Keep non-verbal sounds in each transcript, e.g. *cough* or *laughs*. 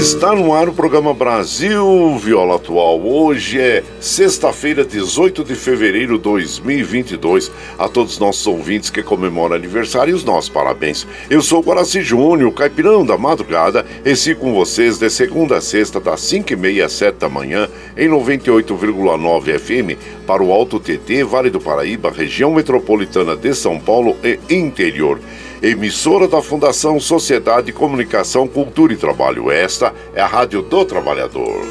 Está no ar o programa Brasil Viola Atual. Hoje é sexta-feira, 18 de fevereiro de 2022. A todos os nossos ouvintes que comemoram aniversário, os nossos parabéns. Eu sou o Guaraci Júnior, caipirão da madrugada, e sigo com vocês de segunda a sexta, das 5h30 às 7 da manhã, em 98,9 FM, para o Alto TT, Vale do Paraíba, região metropolitana de São Paulo e interior emissora da Fundação Sociedade, Comunicação, Cultura e Trabalho. Esta é a Rádio do Trabalhador.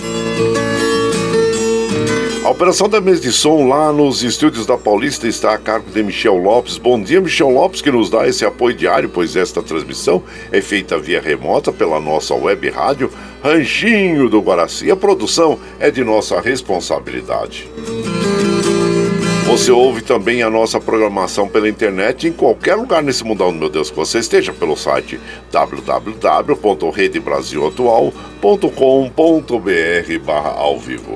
A operação da mesa de som lá nos estúdios da Paulista está a cargo de Michel Lopes. Bom dia, Michel Lopes, que nos dá esse apoio diário, pois esta transmissão é feita via remota pela nossa web rádio Ranchinho do Guaraci. A produção é de nossa responsabilidade. Você ouve também a nossa programação pela internet em qualquer lugar nesse mundão, meu Deus, que você esteja pelo site www.redebrasilatual.com.br barra ao vivo.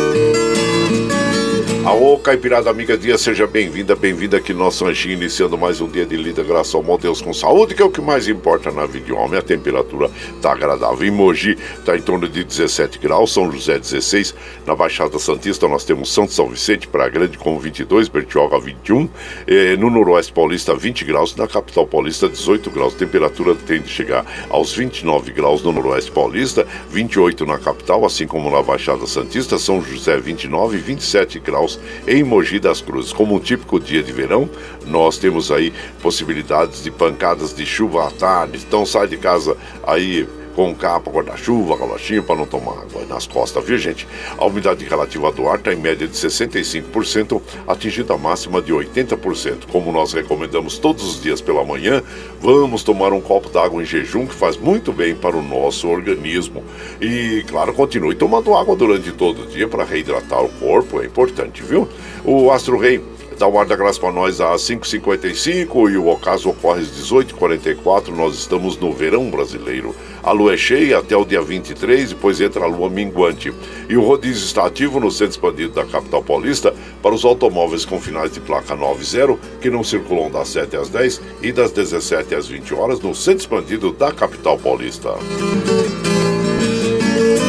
Alô, Caipirada Amiga Dia, seja bem-vinda, bem-vinda aqui no nosso anjinho, iniciando mais um dia de lida, graças ao bom Deus com saúde, que é o que mais importa na vida de homem. A temperatura tá agradável. Em Mogi tá em torno de 17 graus, São José 16, na Baixada Santista nós temos Santo São Vicente, Praia Grande com 22, Bertioga 21, eh, no Noroeste Paulista 20 graus, na Capital Paulista 18 graus. Temperatura tende a chegar aos 29 graus no Noroeste Paulista, 28 na capital, assim como na Baixada Santista, São José 29 e 27 graus graus em Mogi das Cruzes. Como um típico dia de verão, nós temos aí possibilidades de pancadas de chuva à tarde. Então sai de casa aí com capa, guarda-chuva, galochinho para não tomar água nas costas, viu gente? A umidade relativa do ar está em média de 65%, atingindo a máxima de 80%. Como nós recomendamos todos os dias pela manhã, vamos tomar um copo d'água em jejum que faz muito bem para o nosso organismo. E, claro, continue tomando água durante todo o dia para reidratar o corpo, é importante, viu? O Astro Rei dá o ar da graça para nós às 5h55 e o ocaso ocorre às 18h44. Nós estamos no verão brasileiro. A lua é cheia até o dia 23, depois entra a lua minguante. E o rodízio está ativo no centro expandido da capital paulista para os automóveis com finais de placa 90 que não circulam das 7 às 10 e das 17 às 20 horas no centro expandido da capital paulista.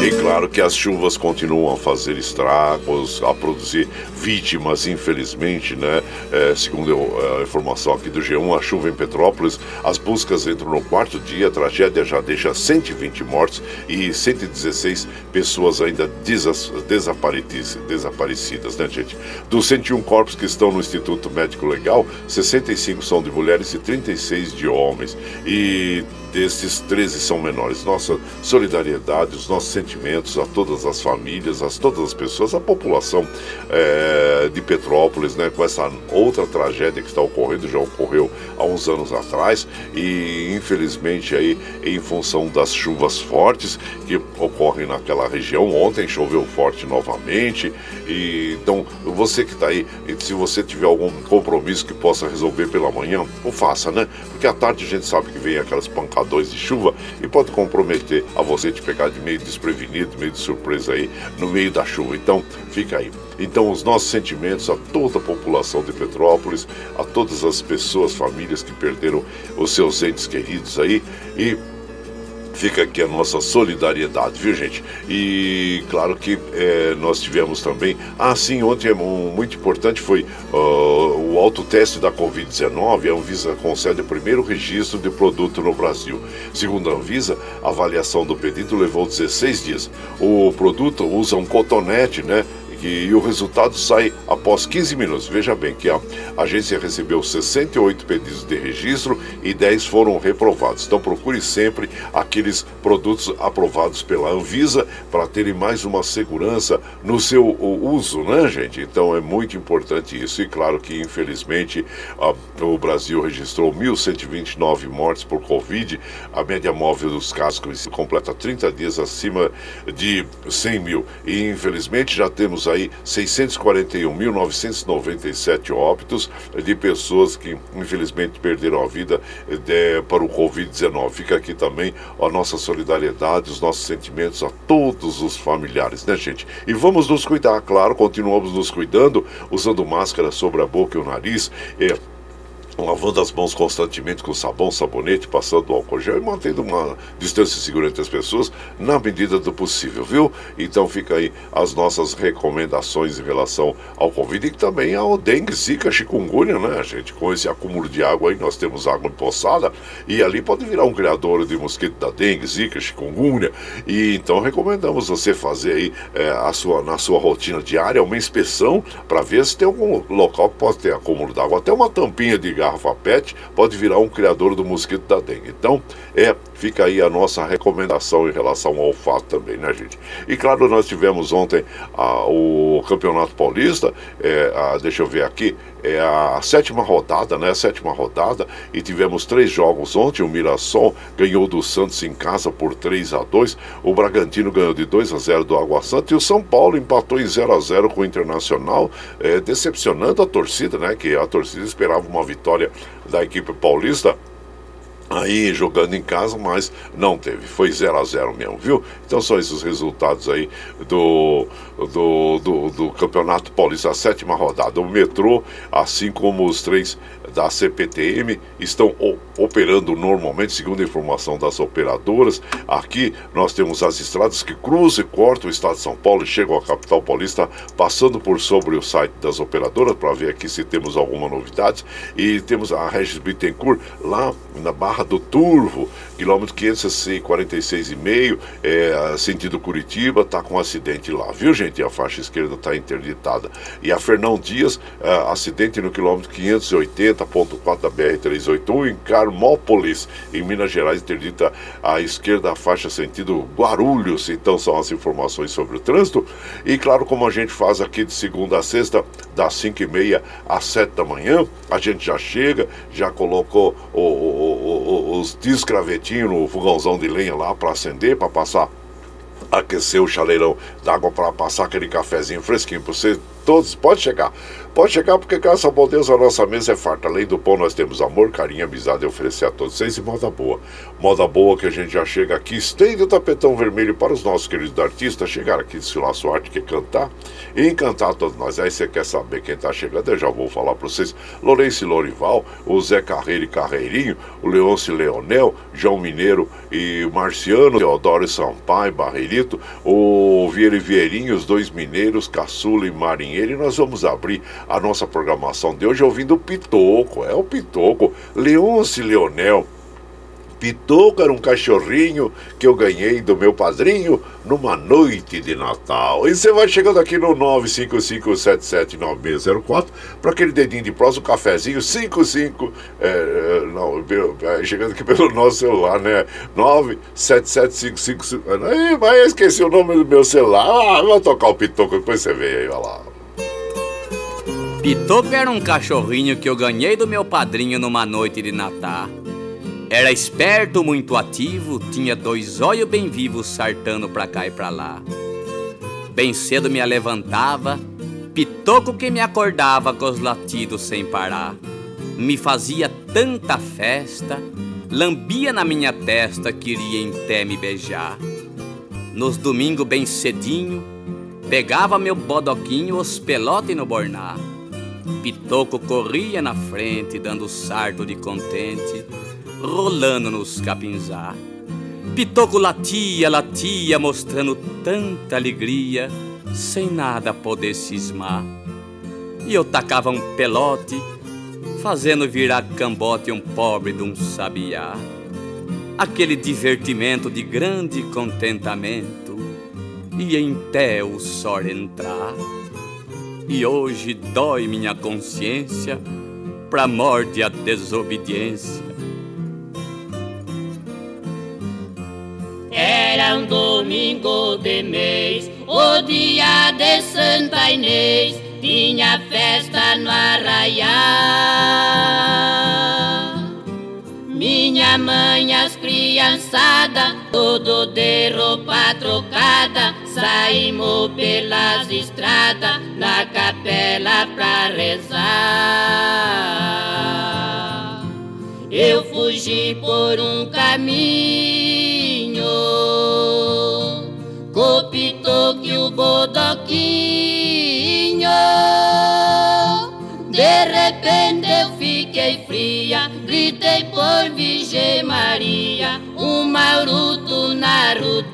E claro que as chuvas continuam a fazer estragos, a produzir vítimas, infelizmente, né? É, segundo eu, a informação aqui do G1, a chuva em Petrópolis, as buscas entram no quarto dia, a tragédia já deixa 120 mortos e 116 pessoas ainda desaparecidas, né, gente? Dos 101 corpos que estão no Instituto Médico Legal, 65 são de mulheres e 36 de homens. E destes 13 são menores. Nossa solidariedade, os nossos sentimentos a todas as famílias, a todas as pessoas, a população é, de Petrópolis, né, com essa outra tragédia que está ocorrendo, já ocorreu há uns anos atrás e infelizmente aí em função das chuvas fortes que ocorrem naquela região. Ontem choveu forte novamente e então você que está aí, se você tiver algum compromisso que possa resolver pela manhã, o faça, né? Porque à tarde a gente sabe que vem aquelas pancadas a de chuva e pode comprometer a você te pegar de meio desprevenido, meio de surpresa aí no meio da chuva. Então, fica aí. Então, os nossos sentimentos a toda a população de Petrópolis, a todas as pessoas, famílias que perderam os seus entes queridos aí e Fica aqui a nossa solidariedade, viu, gente? E claro que é, nós tivemos também. Ah, sim, ontem é muito importante foi uh, o autoteste da Covid-19. A Anvisa concede o primeiro registro de produto no Brasil. Segundo a Anvisa, a avaliação do pedido levou 16 dias. O produto usa um cotonete, né? E o resultado sai após 15 minutos. Veja bem que a agência recebeu 68 pedidos de registro e 10 foram reprovados. Então procure sempre aqueles produtos aprovados pela Anvisa para terem mais uma segurança no seu uso, né, gente? Então é muito importante isso. E claro que, infelizmente, a, o Brasil registrou 1.129 mortes por Covid. A média móvel dos casos completa 30 dias acima de 100 mil. E infelizmente já temos aí 641.997 óbitos de pessoas que infelizmente perderam a vida de, para o Covid-19. Fica aqui também a nossa solidariedade, os nossos sentimentos a todos os familiares, né, gente? E vamos nos cuidar, claro, continuamos nos cuidando, usando máscara sobre a boca e o nariz. É, lavando as mãos constantemente com sabão, sabonete, passando álcool gel e mantendo uma distância segura entre as pessoas na medida do possível, viu? Então fica aí as nossas recomendações em relação ao Covid e também ao dengue, zika, chikungunya, né, gente? Com esse acúmulo de água aí, nós temos água empoçada e ali pode virar um criador de mosquito da dengue, zika, chikungunya e então recomendamos você fazer aí é, a sua, na sua rotina diária uma inspeção para ver se tem algum local que pode ter acúmulo d'água, até uma tampinha de garrafa PET pode virar um criador do mosquito da dengue. Então, é, fica aí a nossa recomendação em relação ao fato também, né, gente? E claro, nós tivemos ontem a, o Campeonato Paulista, é, a, deixa eu ver aqui, é a sétima rodada, né? A sétima rodada, e tivemos três jogos ontem. O Mirassol ganhou do Santos em casa por 3 a 2 o Bragantino ganhou de 2 a 0 do Água Santa e o São Paulo empatou em 0 a 0 com o Internacional, é, decepcionando a torcida, né? Que a torcida esperava uma vitória vitória da equipe paulista aí jogando em casa, mas não teve. Foi 0 a 0 mesmo, viu? Então são esses os resultados aí do, do, do, do, Campeonato Paulista, a sétima rodada. O metrô, assim como os três da CPTM, estão operando normalmente, segundo a informação das operadoras. Aqui nós temos as estradas que cruzam e cortam o estado de São Paulo e chegam à capital paulista, passando por sobre o site das operadoras para ver aqui se temos alguma novidade. E temos a Regis Bittencourt lá na Barra do Turvo, quilômetro 546,5, é, sentido Curitiba, está com um acidente lá, viu gente? A faixa esquerda está interditada. E a Fernão Dias, é, acidente no quilômetro 580.4 da BR-381, Carmópolis, em Minas Gerais, interdita à esquerda a faixa sentido Guarulhos. Então são as informações sobre o trânsito. E claro, como a gente faz aqui de segunda a sexta, das 5 e meia às 7 da manhã, a gente já chega, já colocou o, o, o, os descravetinhos no fogãozão de lenha lá para acender, para passar aquecer o chaleirão d'água para passar aquele cafezinho fresquinho para você. Todos, pode chegar. Pode chegar porque, graças ao bom Deus, a nossa mesa é farta. Além do pão, nós temos amor, carinho, amizade e oferecer a todos vocês e moda boa. Moda boa que a gente já chega aqui, estende o tapetão vermelho para os nossos queridos artistas chegar aqui, desfilar sua arte, que é cantar e encantar todos nós. Aí você quer saber quem está chegando, eu já vou falar para vocês. Lourenço Lorival, o Zé Carreiro e Carreirinho, o Leôncio Leonel, João Mineiro e Marciano, Teodoro Sampaio, Barreirito, o Vieira e Vieirinho, os dois mineiros, Caçula e E nós vamos abrir a nossa programação de hoje ouvindo o Pitoco, é o Pitoco, Leonce Leonel. Pitoco era um cachorrinho que eu ganhei do meu padrinho numa noite de Natal. E você vai chegando aqui no 955779604 para aquele dedinho de prosa, um cafezinho 55. É, não, chegando aqui pelo nosso celular, né? 97755. Mas eu esqueci o nome do meu celular. Ah, vou tocar o Pitoco, depois você vê aí, olha lá. Pitoco era um cachorrinho que eu ganhei do meu padrinho numa noite de Natal. Era esperto, muito ativo, tinha dois olhos bem vivos sartando pra cá e pra lá. Bem cedo me levantava, pitoco que me acordava com os latidos sem parar. Me fazia tanta festa, lambia na minha testa, queria em té me beijar. Nos domingos bem cedinho, pegava meu bodoquinho, os pelote no bornar. Pitoco corria na frente, dando sarto de contente, rolando nos capinzá. Pitoco latia, latia, mostrando tanta alegria, sem nada poder cismar. E eu tacava um pelote, fazendo virar cambote um pobre de um sabiá. Aquele divertimento de grande contentamento, e em té o sol entrar e hoje dói minha consciência pra morte a desobediência. Era um domingo de mês, o dia de Santa Inês, tinha festa no arraial. Minha mãe, as criançada, tudo de roupa trocada, saímos pelas estradas, na capela pra rezar. Eu fugi por um caminho, copitou que o bodoquinho. De repente eu fiquei fria, gritei por Virgem Maria, um maruto na rodia.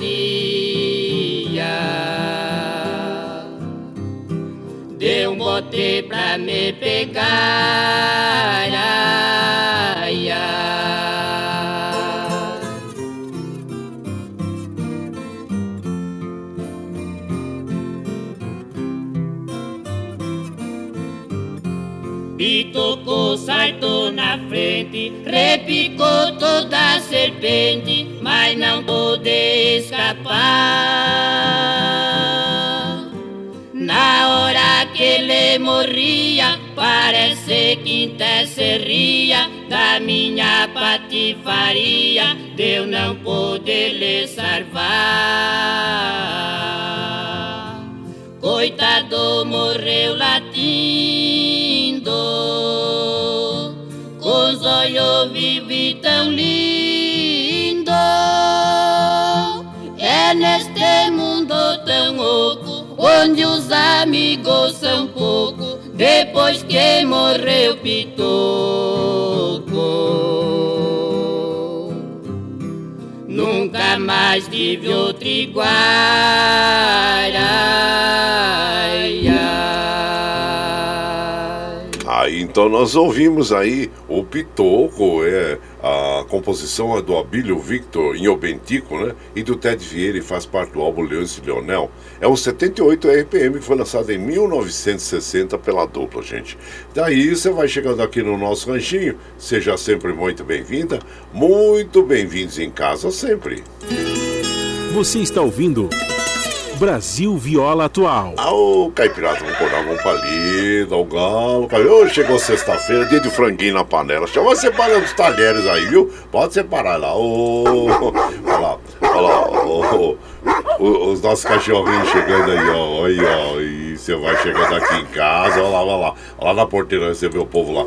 Deu um bote pra me pegar, repicou toda a serpente, mas não pôde escapar. Na hora que ele morria, parece que até da minha patifaria, Deus não pôde lhe salvar. Coitado morreu latindo, onde os amigos são pouco, depois que morreu Pitoco. Nunca mais tive outro igual. Ai, ai. Aí então nós ouvimos aí o Pitoco, é, a composição é do Abílio Victor em Obentico, né? E do Ted Vieira e faz parte do álbum Leões e Leonel. É o 78 RPM que foi lançado em 1960 pela dupla, gente. Daí você vai chegando aqui no nosso ranchinho, seja sempre muito bem-vinda, muito bem-vindos em casa sempre. Você está ouvindo Brasil Viola Atual. Ô, Caipirada, vamos acordar com palida, o galo. Chegou sexta-feira, dia de franguinho na panela. Chama separando os talheres aí, viu? Pode separar lá. Olha lá, olha lá, os nossos cachorrinhos chegando aí, ó. Aí, ó. E você vai chegando aqui em casa, olha lá, olha lá. Lá na porteira você vê o povo lá.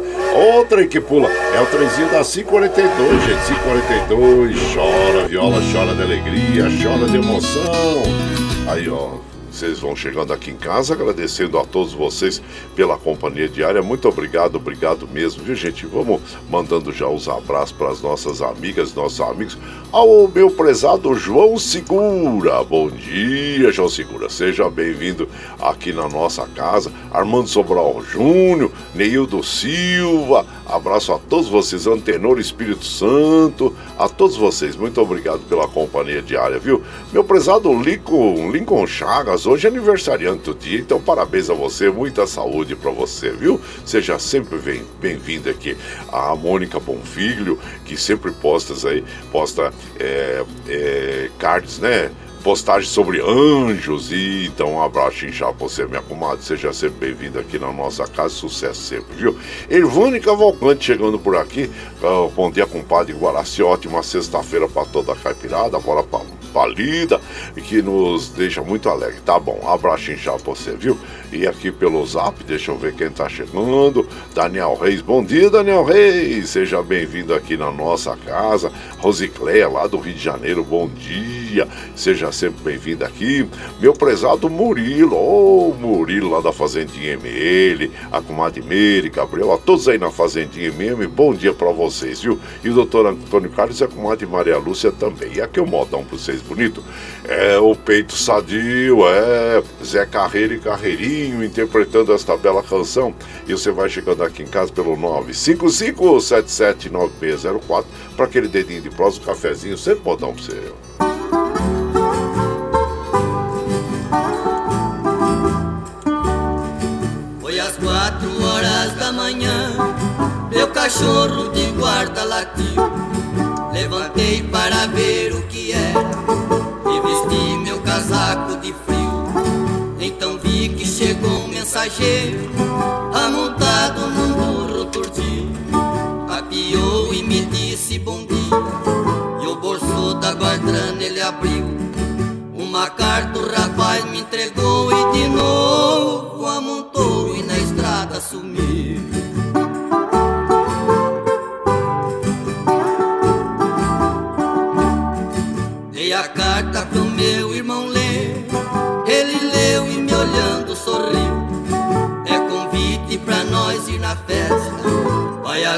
Outra que pula, é o trenzinho da 542, gente. 542, chora, viola, chora de alegria, chora de emoção. Aí, ó, vocês vão chegando aqui em casa, agradecendo a todos vocês pela companhia diária. Muito obrigado, obrigado mesmo, viu, gente? Vamos mandando já os abraços para as nossas amigas, nossos amigos. Ao meu prezado João Segura. Bom dia, João Segura. Seja bem-vindo aqui na nossa casa. Armando Sobral Júnior, Neildo Silva. Abraço a todos vocês, Antenor Espírito Santo, a todos vocês. Muito obrigado pela companhia diária, viu? Meu prezado Lincoln, Lincoln Chagas, hoje é aniversariante do dia, então parabéns a você, muita saúde para você, viu? Seja sempre bem-vindo aqui. A Mônica Bonfilho, que sempre postas aí, posta é, é, cards, né? postagem sobre anjos. E então, um abraço inchado pra você, minha comadre. Seja sempre bem-vindo aqui na nossa casa. Sucesso sempre, viu? Irvane Cavalcante chegando por aqui. Uh, bom dia, compadre Guaraci. Ótima sexta-feira para toda a caipirada. Bora pra palida e que nos deixa muito alegre. Tá bom, abraço inchado pra você, viu? E aqui pelo zap, deixa eu ver quem tá chegando. Daniel Reis, bom dia, Daniel Reis. Seja bem-vindo aqui na nossa casa. Rosicléia, lá do Rio de Janeiro, bom dia. Seja sempre bem-vindo aqui. Meu prezado Murilo, ô oh, Murilo lá da Fazendinha ML, a comadre Meire, Gabriel, a todos aí na Fazendinha MM, bom dia para vocês, viu? E o doutor Antônio Carlos e a comadre Maria Lúcia também. E aqui o modão para vocês bonito é o peito sadio, é Zé Carreiro e Interpretando esta bela canção. E você vai chegando aqui em casa pelo 955779604 para aquele dedinho de prosa, um cafezinho, sempre modão para você. Foi às quatro horas da manhã, meu cachorro de guarda latiu. Levantei para ver o que era e vesti meu casaco de frio. Chegou um mensageiro, amontado num burro turdio. Apiou e me disse bom dia, e o bolso da guardrana ele abriu. Uma carta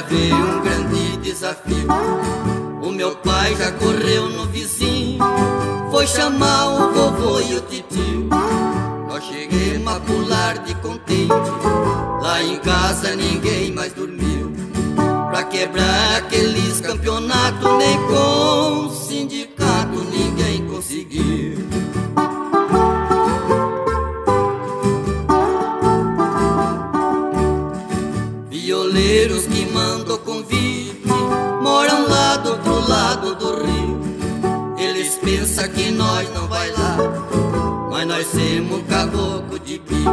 haver um grande desafio. O meu pai já correu no vizinho, foi chamar o vovô e o titio. Nós cheguemos a pular de contente, lá em casa ninguém mais dormiu. Pra quebrar aqueles campeonatos, nem com sindicato Eles pensam que nós não vai lá, mas nós temos um caboclo de bio.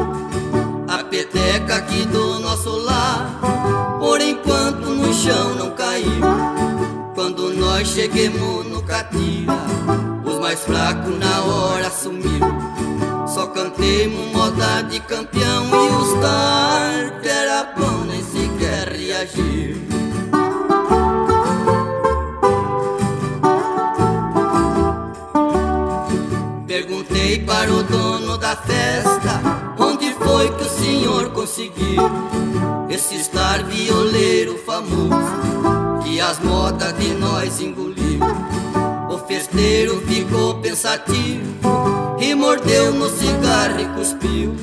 A peteca aqui do nosso lar, por enquanto no chão não caiu. Quando nós cheguemos no catira, os mais fracos na hora sumiu. Só cantemos moda de campeão e os tar que era bom nem sequer reagiu. Festa onde foi que o senhor conseguiu esse estar violeiro famoso que as modas de nós engoliu. O festeiro ficou pensativo e mordeu no cigarro e cuspiu.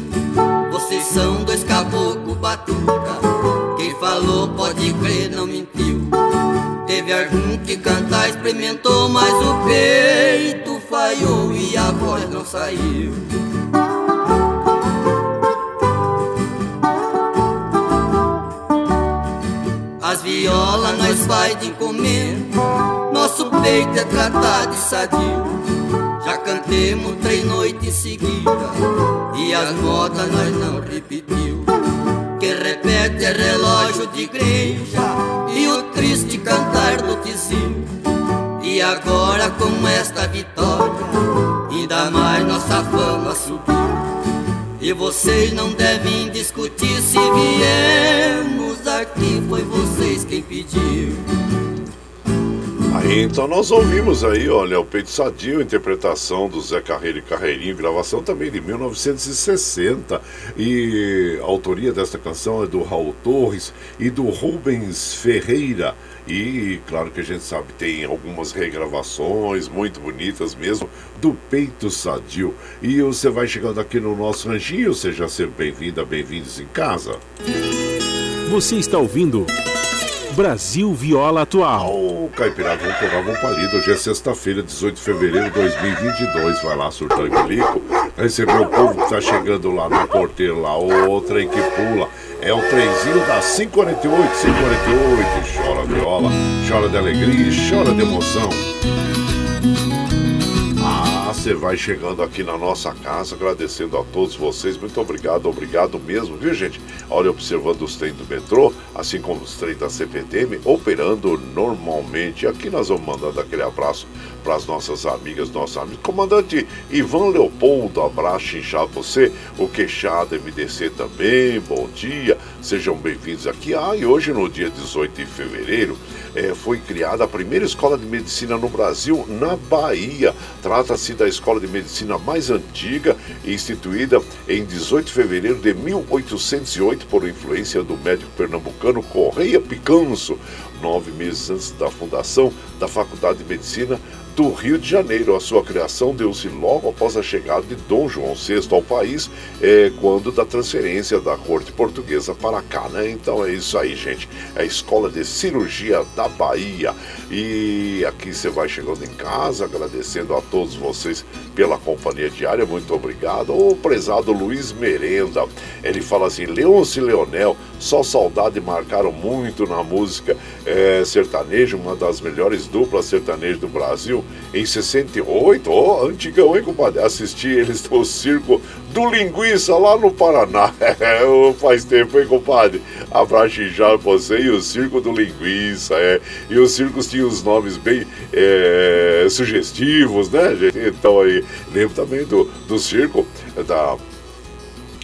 Vocês são dois caboclo batuca falou, pode crer, não mentiu. Teve algum que cantar experimentou, mas o peito falhou e a voz não saiu. As violas nós vai de comer, nosso peito é tratado de sadio. Já cantemos três noites seguidas e as modas nós não repetiu. Que repete é relógio de igreja e o triste cantar do tizinho. E agora com esta vitória, ainda mais nossa fama subiu. E vocês não devem discutir se viemos aqui, foi vocês quem pediu. Aí então nós ouvimos aí, olha, o Peito Sadio, interpretação do Zé Carreiro e Carreirinho, gravação também de 1960. E a autoria desta canção é do Raul Torres e do Rubens Ferreira. E claro que a gente sabe, tem algumas regravações muito bonitas mesmo do Peito Sadio. E você vai chegando aqui no nosso ranchinho, seja sempre bem-vinda, bem-vindos em casa. Você está ouvindo Brasil Viola Atual. Ô, Caipirada, vamos pegar um palido. Hoje é sexta-feira, 18 de fevereiro de 2022. Vai lá, surtão e. Recebeu o povo que tá chegando lá no porteiro lá. O trem que pula. É o trenzinho da 548, 548. Chora viola, chora de alegria, chora de emoção. Você vai chegando aqui na nossa casa, agradecendo a todos vocês. Muito obrigado, obrigado mesmo, viu, gente? Olha, observando os trens do metrô, assim como os trens da CPTM, operando normalmente. Aqui nós vamos mandando aquele abraço para as nossas amigas, nossos amigos. Comandante Ivan Leopoldo, abraço inchado você. O Queixado MDC também, bom dia. Sejam bem-vindos aqui. Ah, e hoje, no dia 18 de fevereiro, é, foi criada a primeira escola de medicina no Brasil, na Bahia. Trata-se da escola de medicina mais antiga, instituída em 18 de fevereiro de 1808 por influência do médico pernambucano Correia Picanso, nove meses antes da fundação da Faculdade de Medicina do Rio de Janeiro. A sua criação deu-se logo após a chegada de Dom João VI ao país, é, quando da transferência da corte portuguesa para cá, né? Então é isso aí, gente. É a Escola de Cirurgia da Bahia. E aqui você vai chegando em casa, agradecendo a todos vocês pela companhia diária. Muito obrigado. O prezado Luiz Merenda, ele fala assim: Leôncio e Leonel, só saudade marcaram muito na música é, sertaneja, uma das melhores duplas sertanejas do Brasil em 68, ó, oh, antigão, hein, compadre? Assisti eles no circo do Linguiça lá no Paraná. *laughs* Faz tempo, hein, compadre? Abraço já você e o circo do Linguiça, é. E os circos tinham os nomes bem é, sugestivos, né, gente? Então aí, lembro também do, do circo da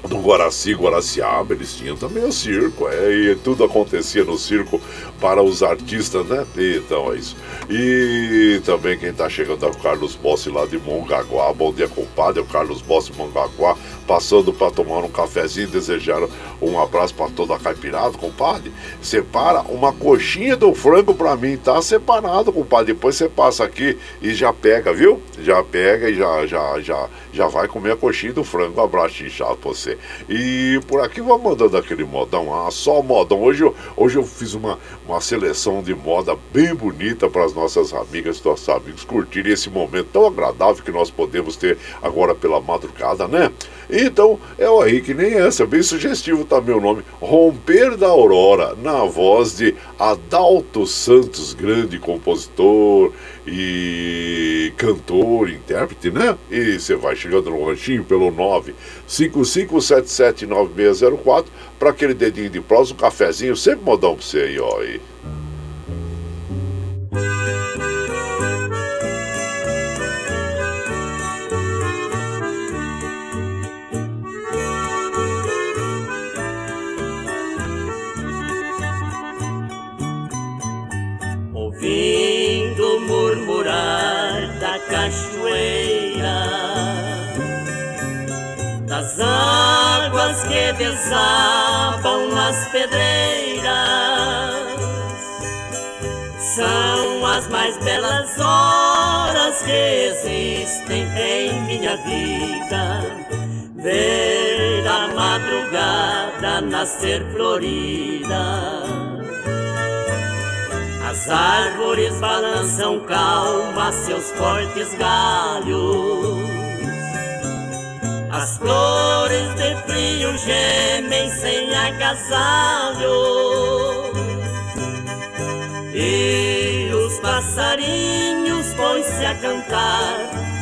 do Guaraci, Guaraciaba, eles tinham também o circo, é, e tudo acontecia no circo para os artistas, né? Então é isso. E também quem tá chegando é o Carlos Bossi lá de Mongaguá. Bom dia, compadre. É o Carlos Bossi Mongaguá, passando para tomar um cafezinho, desejar um abraço para toda a caipirada, compadre. Separa uma coxinha do frango para mim, tá separado, compadre. Depois você passa aqui e já pega, viu? Já pega e já já já já vai comer a coxinha do frango. Um abraço inchado pra você. E por aqui vou mandando aquele modão, ah, só modão. Hoje eu, hoje eu fiz uma, uma seleção de moda bem bonita para as nossas amigas e nossos amigos curtirem esse momento tão agradável que nós podemos ter agora pela madrugada, né? Então, é aí que nem essa, bem sugestivo também o nome, Romper da Aurora, na voz de Adalto Santos, grande compositor e cantor, intérprete, né? E você vai chegando no ranchinho pelo 955779604 para aquele dedinho de prosa, um cafezinho, sempre modão para você aí, ó. E... desabam nas pedreiras, são as mais belas horas que existem em minha vida. Ver a madrugada nascer florida As árvores balançam calma seus fortes galhos. As flores de frio gemem sem agasalho. E os passarinhos põem-se a cantar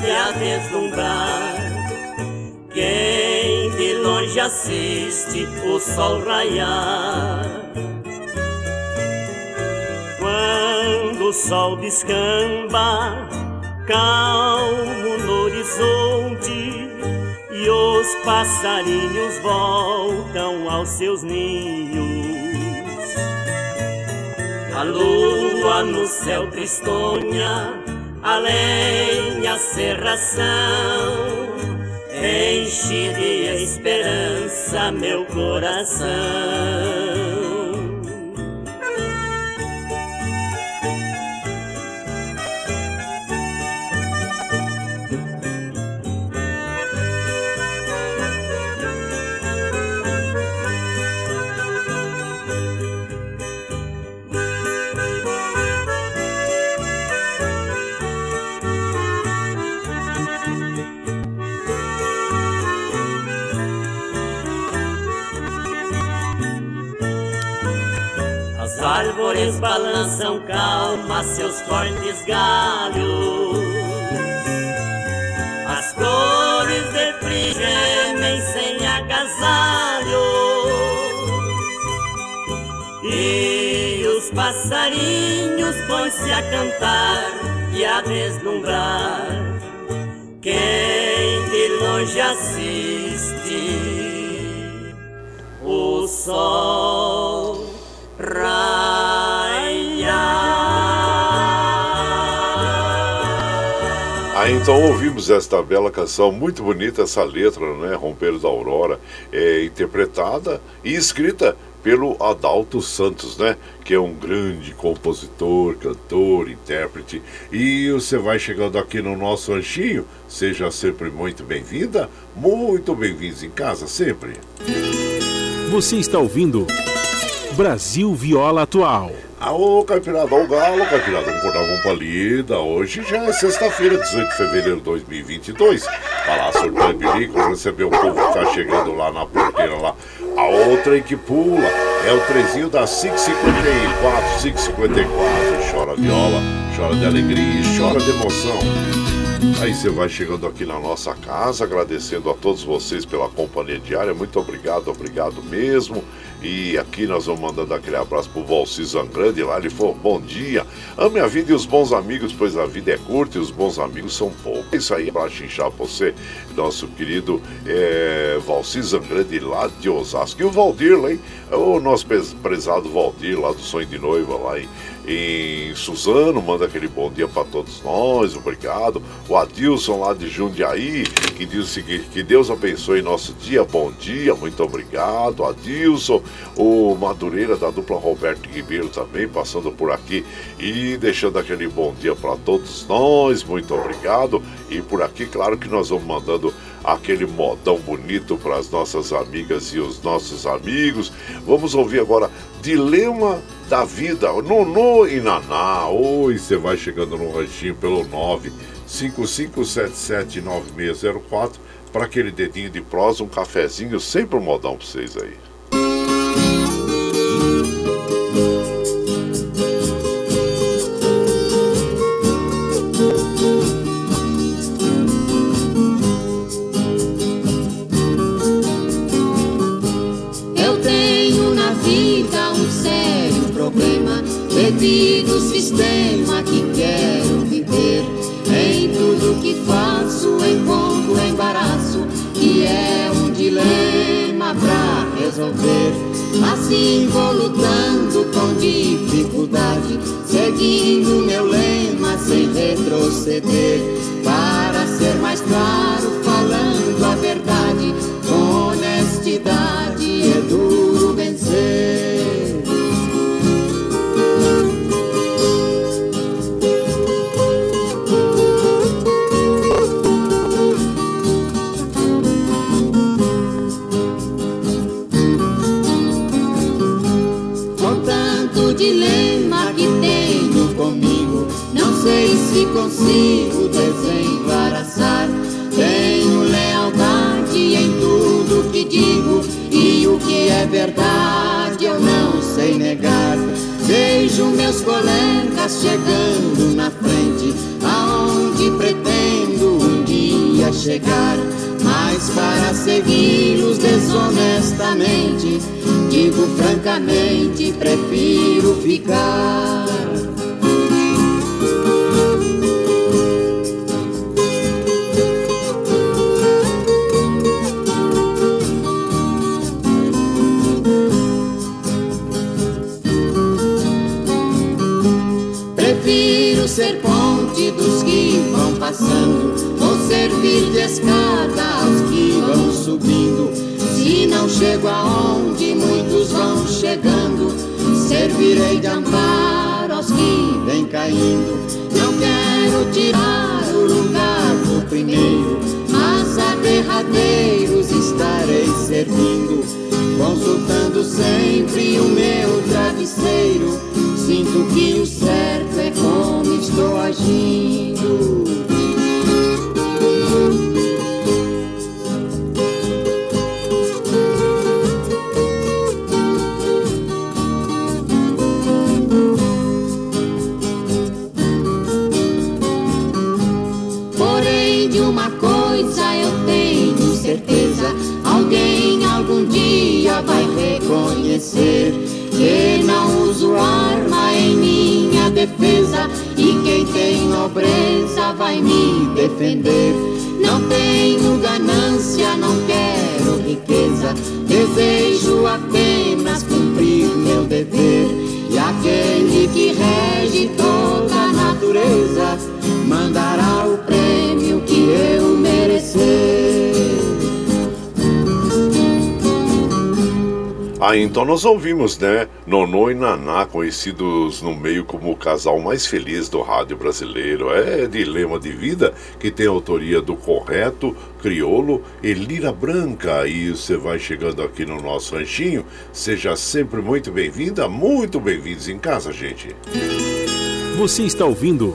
e a deslumbrar. Quem de longe assiste o sol raiar. Quando o sol descamba, calmo no horizonte, e os passarinhos voltam aos seus ninhos. A lua no céu tristonha, além a serração, enche de esperança meu coração. Árvores balançam calma seus fortes galhos. As cores de gemem sem agasalho. E os passarinhos põem-se a cantar e a deslumbrar. Quem de longe assiste o sol então ouvimos esta bela canção, muito bonita essa letra, né? Romper da Aurora, é interpretada e escrita pelo Adalto Santos, né? Que é um grande compositor, cantor, intérprete. E você vai chegando aqui no nosso ranchinho, seja sempre muito bem-vinda, muito bem-vindos em casa sempre. Você está ouvindo Brasil Viola Atual. Alô, Caipirada, o Galo, Caipirada, vamos acordar, vamos pra lida. Hoje já é sexta-feira, 18 de fevereiro de 2022. Tá lá, surtando bilico, receber o povo que tá chegando lá na porteira lá. A outra que pula é o trezinho da 554, 554. Chora viola, chora de alegria e chora de emoção. Aí você vai chegando aqui na nossa casa, agradecendo a todos vocês pela companhia diária. Muito obrigado, obrigado mesmo. E aqui nós vamos mandando aquele abraço pro Valci Zangrande lá. Ele falou: Bom dia, ame a vida e os bons amigos, pois a vida é curta e os bons amigos são poucos. É isso aí, pra chinchar você, nosso querido é, Valci Zangrande lá de Osasco. E o Valdir lá, hein? O nosso prezado Valdir lá do Sonho de Noiva lá em, em Suzano, manda aquele bom dia para todos nós, obrigado. O Adilson lá de Jundiaí, que diz o seguinte: que Deus abençoe nosso dia, bom dia, muito obrigado, Adilson o Madureira da dupla Roberto Ribeiro também passando por aqui e deixando aquele bom dia para todos nós, muito obrigado. E por aqui, claro que nós vamos mandando aquele modão bonito para as nossas amigas e os nossos amigos. Vamos ouvir agora Dilema da Vida, Nonô e Naná. Oi, você vai chegando no ranchinho pelo 955779604 para aquele dedinho de prosa, um cafezinho, sempre um modão para vocês aí. Devido sistema que quero viver. Em tudo que faço encontro embaraço, que é um dilema pra resolver. Assim vou lutando com dificuldade, seguindo meu lema sem retroceder. Para ser mais claro, falando a verdade, com honestidade consigo desembaraçar. Tenho lealdade em tudo que digo e o que é verdade eu não sei negar. Vejo meus colegas chegando na frente, aonde pretendo um dia chegar. Mas para segui-los desonestamente, digo francamente, prefiro ficar. Passando, ou servir de escada aos que vão subindo. Se não chego aonde muitos vão chegando, servirei de amparo aos que vêm caindo. Não quero tirar o lugar do primeiro, mas a derradeiros estarei servindo, consultando sempre o meu travesseiro. Sinto que o certo é como estou agindo. Defender. Não tenho ganância, Ah, então nós ouvimos, né? Nonô e Naná, conhecidos no meio como o casal mais feliz do rádio brasileiro. É Dilema de Vida, que tem autoria do Correto, Criolo e Lira Branca. E você vai chegando aqui no nosso ranchinho. Seja sempre muito bem-vinda, muito bem-vindos em casa, gente. Você está ouvindo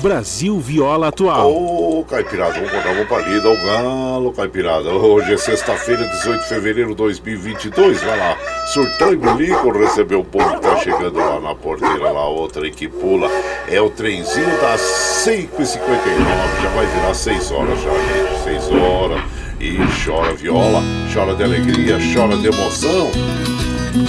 Brasil Viola Atual. Ô, Caipirada, vamos botar uma palida ao galo, Caipirada. Hoje é sexta-feira, 18 de fevereiro de 2022. Vai lá, surtão e bilico, recebeu o povo que tá chegando lá na porteira, lá, outra aí que pula. É o trenzinho das 5h59, já vai virar 6 horas já, gente. 6 horas. E chora viola, chora de alegria, chora de emoção.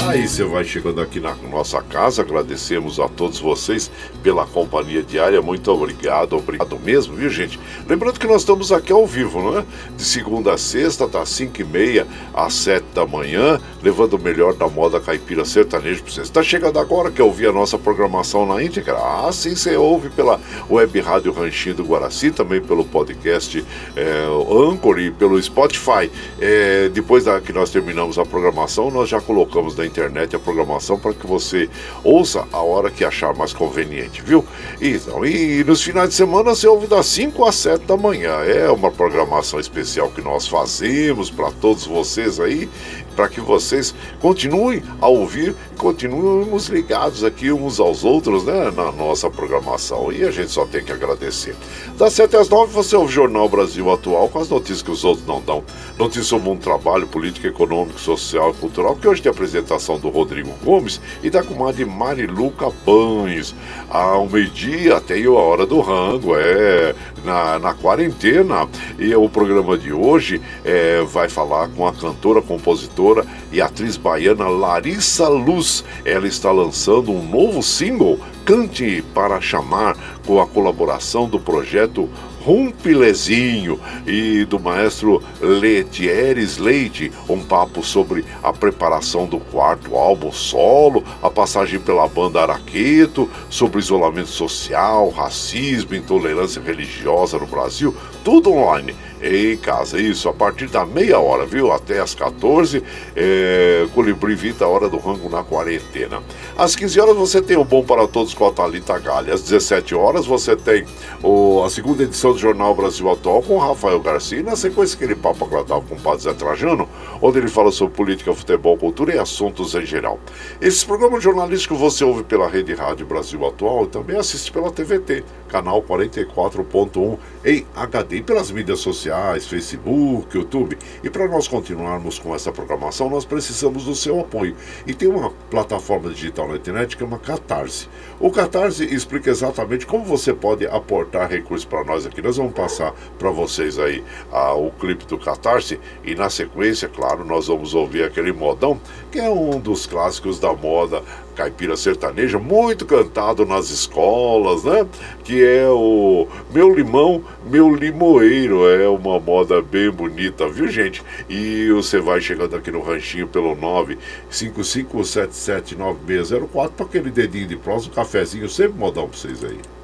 Aí você vai chegando aqui na nossa casa, agradecemos a todos vocês pela companhia diária, muito obrigado, obrigado mesmo, viu gente? Lembrando que nós estamos aqui ao vivo, não é? De segunda a sexta, das 5 e meia às 7 da manhã, levando o melhor da moda caipira sertanejo para vocês. Está chegando agora, quer ouvir a nossa programação na íntegra? Ah, sim, você ouve pela web rádio Ranchinho do Guaraci, também pelo podcast é, Anchor e pelo Spotify. É, depois da, que nós terminamos a programação, nós já colocamos da internet a programação para que você ouça a hora que achar mais conveniente, viu? Então, e nos finais de semana você ouve das 5 às 7 da manhã. É uma programação especial que nós fazemos para todos vocês aí, para que vocês continuem a ouvir, continuemos ligados aqui uns aos outros, né, na nossa programação. E a gente só tem que agradecer. Das 7 às 9 você ouve o Jornal Brasil Atual com as notícias que os outros não dão. Notícias sobre mundo do trabalho, política, econômica, social e cultural, que hoje tem a apresentação do Rodrigo Gomes e da comadre Mariluca Pães. Ao meio-dia tem a Hora do Rango, é na, na quarentena. E o programa de hoje é, vai falar com a cantora, compositora e atriz baiana Larissa Luz. Ela está lançando um novo single, Cante para Chamar, com a colaboração do projeto Rumpilezinho e do maestro Letieres Leite, um papo sobre a preparação do quarto álbum solo, a passagem pela banda Araqueto, sobre isolamento social, racismo, intolerância religiosa no Brasil, tudo online. Em casa. Isso, a partir da meia hora, viu? Até às 14, é, Colibri Vita, hora do rango na quarentena. Às 15 horas você tem o Bom para Todos com a Thalita Galha. Às 17 horas você tem o, a segunda edição do Jornal Brasil Atual com Rafael Garcia. E na sequência aquele papo agradável com o Padre Zé Trajano, onde ele fala sobre política, futebol, cultura e assuntos em geral. Esses programas jornalísticos você ouve pela Rede Rádio Brasil Atual e também assiste pela TVT, canal 44.1 em HD e pelas mídias sociais, Facebook, YouTube. E para nós continuarmos com essa programação, nós precisamos do seu apoio. E tem uma plataforma digital na internet que é uma Catarse. O Catarse explica exatamente como você pode aportar recursos para nós aqui. Nós vamos passar para vocês aí ah, o clipe do Catarse e na sequência, claro, nós vamos ouvir aquele modão que é um dos clássicos da moda caipira sertaneja, muito cantado nas escolas, né? Que é o Meu Limão, Meu Limoeiro. É uma moda bem bonita, viu, gente? E você vai chegando aqui no ranchinho pelo 955779604 para aquele dedinho de prosa, um cafezinho, sempre modão para vocês aí.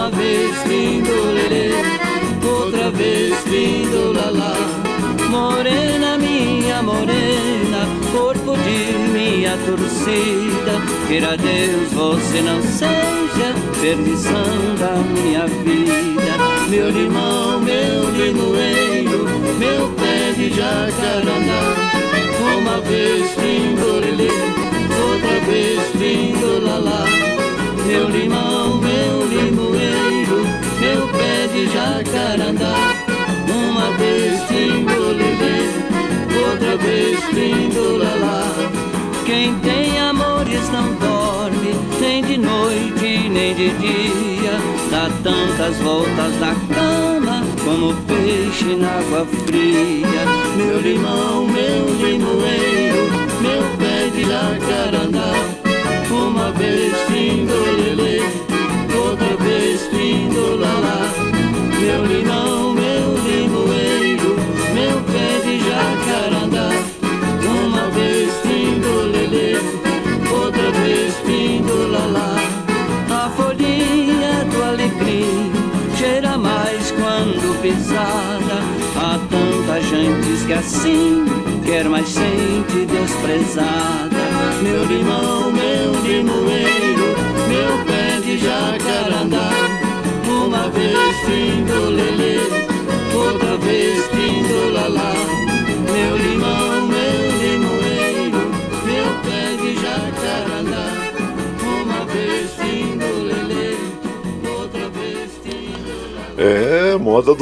Uma vez findo lelê Outra vez findo lalá Morena, minha morena Corpo de minha torcida Queira Deus você não seja Perdição da minha vida meu limão, meu limoeiro, meu pé de jacarandá. Uma vez lindorelê, outra vez lalá. Meu limão, meu limoeiro, meu pé de jacarandá. Uma vez lindorelê, outra vez lalá. Quem tem amores não dorme, nem de noite, nem de dia Dá tantas voltas na cama como peixe na água fria. Meu limão, meu limoeiro, meu pé de jacarandá. Uma vez lelê, limão,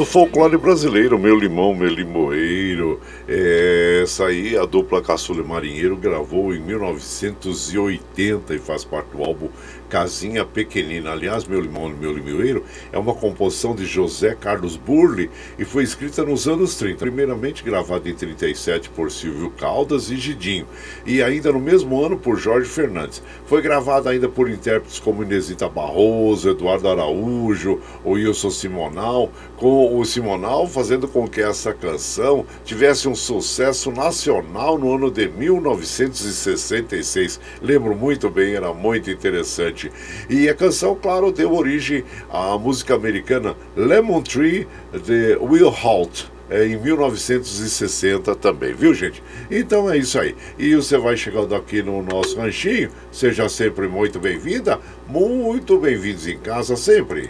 folclore brasileiro, meu limão, meu limoeiro. É, essa aí a dupla Caçula Marinheiro gravou em 1980 e faz parte do álbum Casinha Pequenina. Aliás, Meu Limão, Meu Limoeiro é uma composição de José Carlos Burli e foi escrita nos anos 30. Primeiramente gravada em 37 por Silvio Caldas e Gidinho, e ainda no mesmo ano por Jorge Fernandes. Foi gravada ainda por intérpretes como Inesita Barroso, Eduardo Araújo, o Wilson Simonal, com o Simonal fazendo com que essa canção tivesse um sucesso nacional no ano de 1966. Lembro muito bem, era muito interessante. E a canção, claro, deu origem à música americana Lemon Tree de Will Holt. é, em 1960 também, viu gente? Então é isso aí. E você vai chegando aqui no nosso ranchinho, seja sempre muito bem-vinda, muito bem-vindos em casa sempre.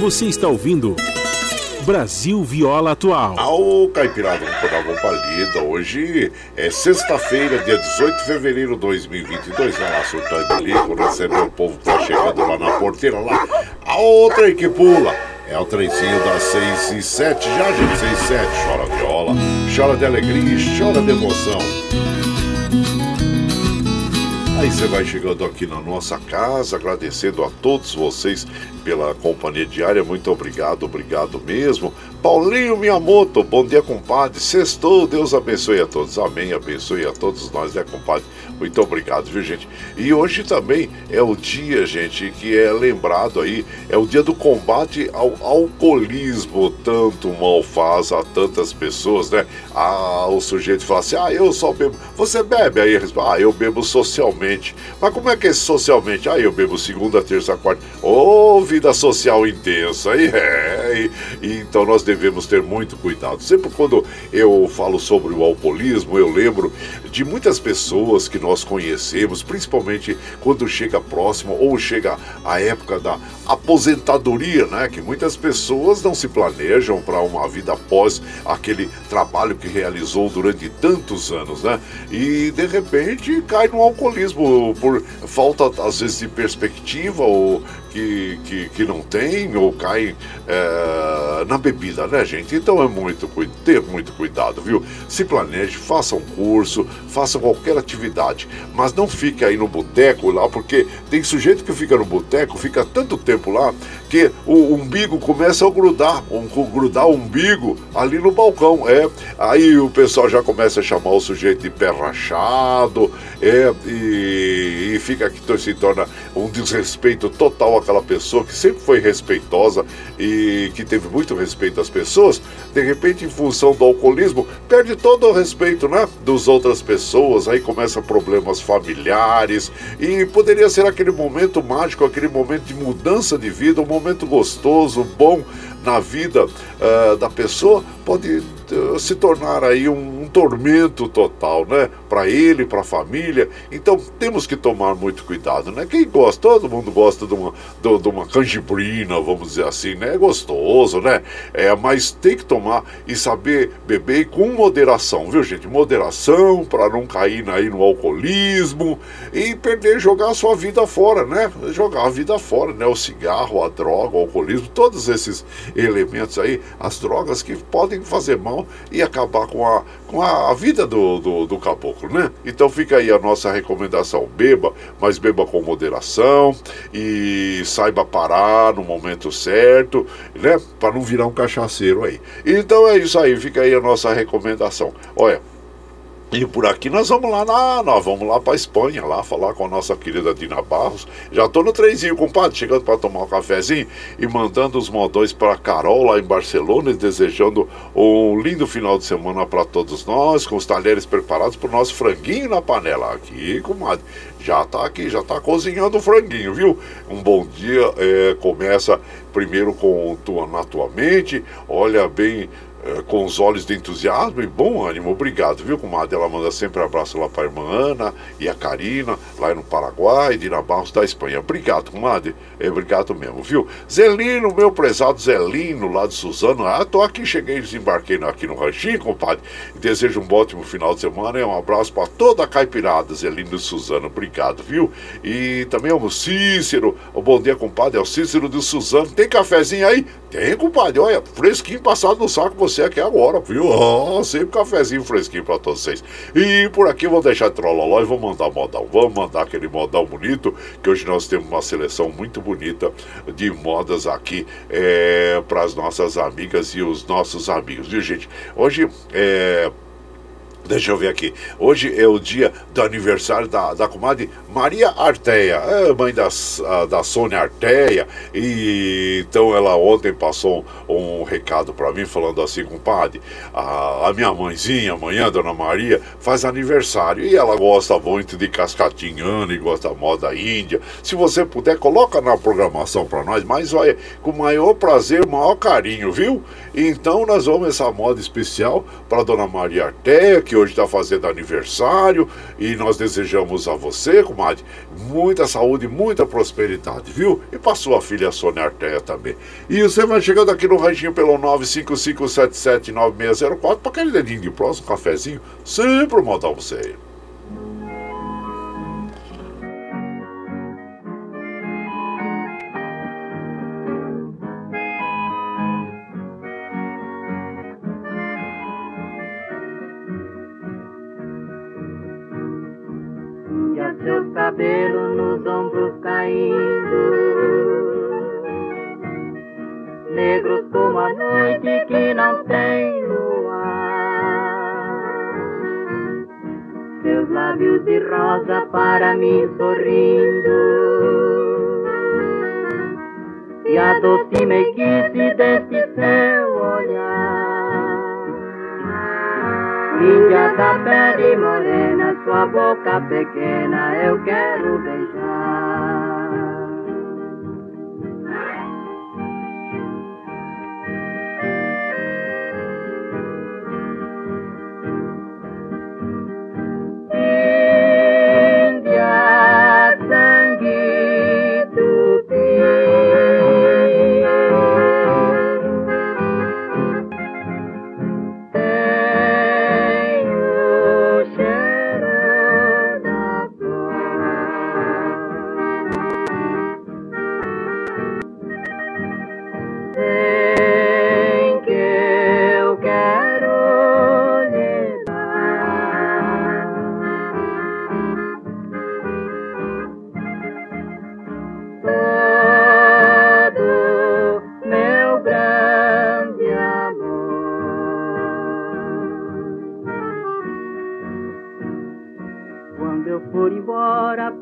Você está ouvindo Brasil Viola Atual. Ao Caipirada no Coração Palida, hoje é sexta-feira, dia 18 de fevereiro de 2022. Vai lá, surtando bilico, receber o povo que tá chegando lá na porteira, lá. A outra que pula. É o trencinho das 6 e 7, já gente, 6 e 7. Chora viola, chora de alegria e chora de emoção. Aí você vai chegando aqui na nossa casa, agradecendo a todos vocês pela companhia diária. Muito obrigado, obrigado mesmo. Paulinho Miyamoto, bom dia, compadre. Sextou, Deus abençoe a todos. Amém, abençoe a todos nós, né, compadre? Muito obrigado, viu, gente? E hoje também é o dia, gente, que é lembrado aí, é o dia do combate ao alcoolismo. Tanto mal faz a tantas pessoas, né? Ah, o sujeito fala assim: ah, eu só bebo. Você bebe? Aí responde: ah, eu bebo socialmente. Mas como é que é socialmente? Ah, eu bebo segunda, terça, quarta. Ô, oh, vida social intensa. E é, e, e, então nós devemos ter muito cuidado. Sempre quando eu falo sobre o alcoolismo, eu lembro de muitas pessoas que nós conhecemos, principalmente quando chega próximo ou chega a época da aposentadoria, né? Que muitas pessoas não se planejam para uma vida após aquele trabalho que realizou durante tantos anos, né? E de repente cai no alcoolismo por falta às vezes de perspectiva ou que, que, que não tem ou caem é, na bebida, né, gente? Então é muito ter muito cuidado, viu? Se planeje, faça um curso, faça qualquer atividade, mas não fique aí no boteco lá, porque tem sujeito que fica no boteco, fica tanto tempo lá, que o umbigo começa a grudar, um, grudar o umbigo ali no balcão, é. Aí o pessoal já começa a chamar o sujeito de pé rachado, é, e, e fica que se torna um desrespeito total àquela pessoa que sempre foi respeitosa e que teve muito respeito às pessoas, de repente, em função do alcoolismo, perde todo o respeito, né, dos outras pessoas, aí começa problemas familiares e poderia ser aquele momento mágico, aquele momento de mudança de vida, um momento gostoso, bom na vida uh, da pessoa, pode uh, se tornar aí um, um tormento total, né? Para ele, para a família. Então temos que tomar muito cuidado, né? Quem gosta, todo mundo gosta de uma, de, de uma canjibrina, vamos dizer assim, né? É gostoso, né? É, mas tem que tomar e saber beber com moderação, viu, gente? Moderação para não cair aí no alcoolismo e perder, jogar a sua vida fora, né? Jogar a vida fora, né? O cigarro, a droga, o alcoolismo, todos esses elementos aí, as drogas que podem fazer mal e acabar com a, com a, vida do, do, do, caboclo, né? Então fica aí a nossa recomendação: beba, mas beba com moderação e saiba parar no momento certo, né? Para não virar um cachaceiro aí. Então é isso aí, fica aí a nossa recomendação. Olha. E por aqui nós vamos lá na, nós vamos lá para Espanha, lá falar com a nossa querida Dina Barros. Já tô no trenzinho, compadre, chegando para tomar um cafezinho e mandando os modões para Carol lá em Barcelona e desejando um lindo final de semana para todos nós, com os talheres preparados para o nosso franguinho na panela. Aqui, comadre, já tá aqui, já tá cozinhando o franguinho, viu? Um bom dia, é, começa primeiro com tua na tua mente, olha bem é, com os olhos de entusiasmo e bom ânimo. Obrigado, viu, comadre? Ela manda sempre abraço lá para a irmã Ana e a Karina, lá no Paraguai, de Barros da Espanha. Obrigado, comadre. É, obrigado mesmo, viu? Zelino, meu prezado Zelino, lá de Suzano. Ah, tô aqui, cheguei, desembarquei aqui no Ranchinho, compadre. Desejo um ótimo final de semana e um abraço para toda a caipirada, Zelino de Suzano. Obrigado, viu? E também ao Cícero. O bom dia, compadre. É o Cícero de Suzano. Tem cafezinho aí? Tem, compadre. Olha, fresquinho passado no saco você aqui agora, viu? Oh, sempre cafezinho fresquinho pra todos vocês. E por aqui vou deixar trololó e vou mandar modão. Vamos mandar aquele modão bonito, que hoje nós temos uma seleção muito bonita de modas aqui é, para as nossas amigas e os nossos amigos, viu, gente? Hoje é Deixa eu ver aqui. Hoje é o dia do aniversário da, da comadre Maria Arteia, é mãe da, da Sônia Arteia. E então ela ontem passou um, um recado para mim falando assim, compadre, a, a minha mãezinha, amanhã, Dona Maria, faz aniversário. E ela gosta muito de cascatinhana e gosta da moda índia. Se você puder, coloca na programação para nós, mas olha, com o maior prazer, o maior carinho, viu? Então nós vamos essa moda especial para Dona Maria Arteia, que hoje está fazendo aniversário, e nós desejamos a você, comadre, muita saúde, muita prosperidade, viu? E para sua filha Sônia Arteia também. E você vai chegando aqui no ranchinho pelo 955779604 para aquele dedinho de próximo, um cafezinho, sempre mandar você cabelo nos ombros caindo, negros como a noite que não tem luar. Seus lábios de rosa para mim sorrindo, e a doce meiguice desse seu olhar. Índia da pele morena, sua boca pequena eu quero beijar.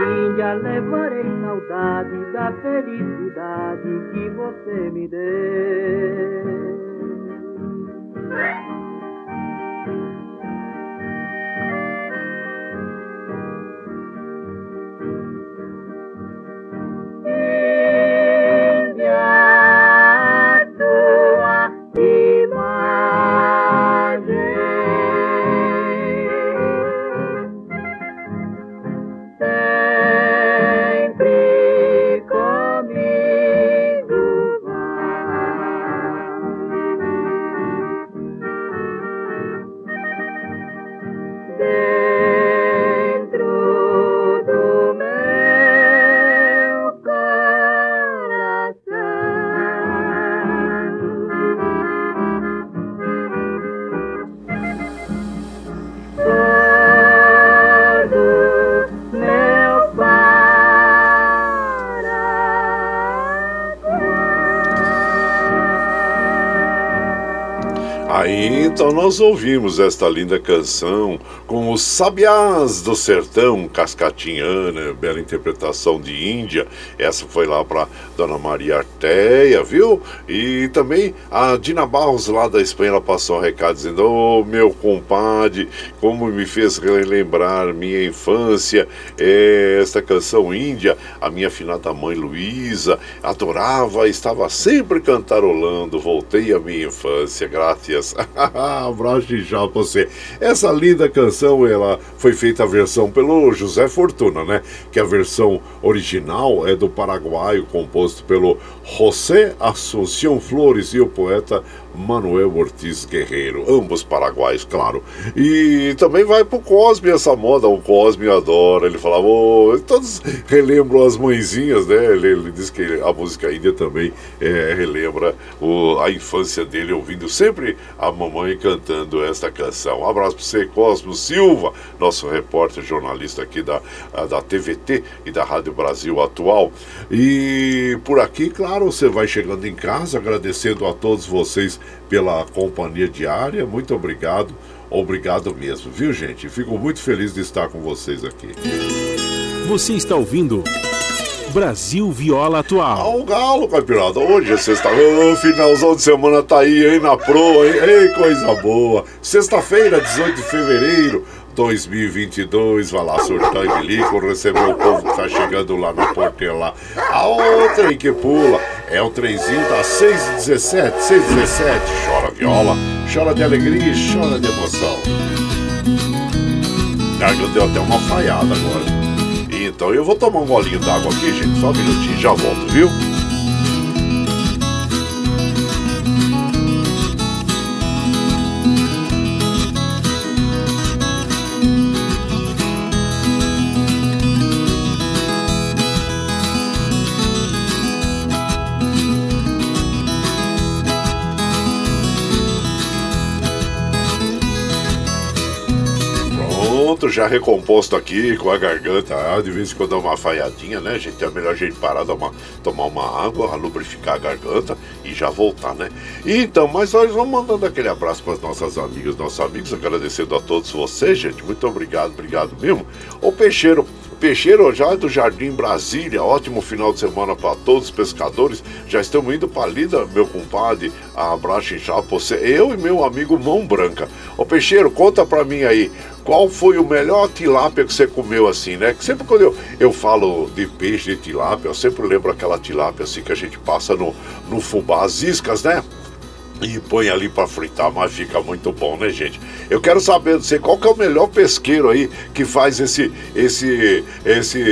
Índia, levarei saudade da felicidade que você me deu. Então nós ouvimos esta linda canção com os Sabiás do Sertão, Cascatinhana, bela interpretação de Índia. Essa foi lá para Dona Maria Arteia, viu? E também a Dina Barros lá da Espanha, ela passou um recado dizendo: Ô oh, meu compadre, como me fez relembrar minha infância. É, esta canção Índia, a minha finada mãe Luísa adorava, estava sempre cantarolando. Voltei à minha infância, graças. *laughs* abraço já pra você. Essa linda canção, ela foi feita a versão pelo José Fortuna, né? Que a versão original é do paraguaio, composto pelo José Assunção Flores e o poeta Manuel Ortiz Guerreiro, ambos paraguaios, claro. E também vai pro Cosme essa moda, o Cosme adora. Ele falava, oh, todos relembram as mãezinhas, né? Ele, ele diz que a música índia também é, relembra o, a infância dele ouvindo sempre a mamãe cantando esta canção. Um abraço para você, Cosmo Silva, nosso repórter jornalista aqui da, da TVT e da Rádio Brasil Atual. E por aqui, claro, você vai chegando em casa, agradecendo a todos vocês pela companhia diária. Muito obrigado, obrigado mesmo, viu, gente? Fico muito feliz de estar com vocês aqui. Você está ouvindo. Brasil Viola Atual. Ao galo, caipirada. Hoje é sexta-feira, finalzão de semana tá aí, hein, na proa, hein? Ei, coisa boa. Sexta-feira, 18 de fevereiro. 2022, vai lá surtar em bilico, receber o povo que tá chegando lá na porteira lá. A outra que pula é o trenzinho das 6 e 17, 6 e 17. Chora viola, chora de alegria e chora de emoção. Carga deu até uma falhada agora. Então eu vou tomar um golinho d'água aqui, gente. Só um minutinho, já volto, viu? Já recomposto aqui com a garganta. Ah, de vez em quando dá uma falhadinha, né, gente? É melhor a gente parar, dar uma, tomar uma água, lubrificar a garganta e já voltar, né? Então, mas nós vamos mandando aquele abraço para as nossas amigas, nossos amigos, agradecendo a todos vocês, gente. Muito obrigado, obrigado mesmo. O Peixeiro. Peixeiro já do Jardim Brasília, ótimo final de semana para todos os pescadores. Já estamos indo para Lida, meu compadre, abraço já você, eu e meu amigo Mão Branca. Ô Peixeiro, conta para mim aí, qual foi o melhor tilápia que você comeu assim, né? Que sempre quando eu, eu falo de peixe, de tilápia, eu sempre lembro aquela tilápia assim que a gente passa no, no fubá, as iscas, né? E põe ali para fritar, mas fica muito bom, né, gente? Eu quero saber de você qual que é o melhor pesqueiro aí que faz esse esse esse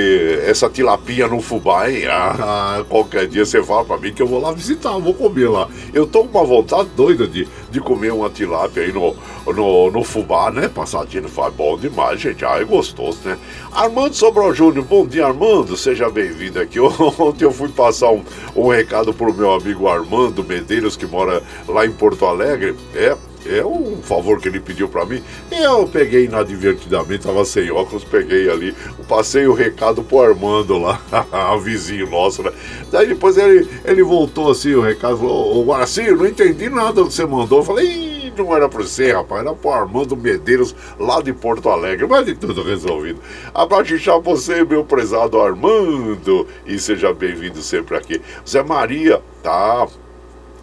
essa tilapinha no fubá, hein? Ah, qualquer dia você fala para mim que eu vou lá visitar, vou comer lá. Eu tô com uma vontade doida de, de comer uma tilápia aí no, no, no fubá, né? Passadinho faz bom demais, gente. Ah, é gostoso, né? Armando Sobral Júnior, bom dia, Armando. Seja bem-vindo aqui. *laughs* Ontem eu fui passar um, um recado pro meu amigo Armando Medeiros, que mora lá em Porto Alegre. É, é um favor que ele pediu para mim. Eu peguei inadvertidamente, tava sem óculos, peguei ali, passei o recado pro Armando lá, *laughs* vizinho nosso, né? Daí depois ele, ele voltou assim, o recado, falou, ô Guaraci, não entendi nada do que você mandou. Eu falei, não era para você, rapaz, era pro Armando Medeiros, lá de Porto Alegre, mas de tudo resolvido. Abraço já você, meu prezado Armando, e seja bem-vindo sempre aqui. Zé Maria, tá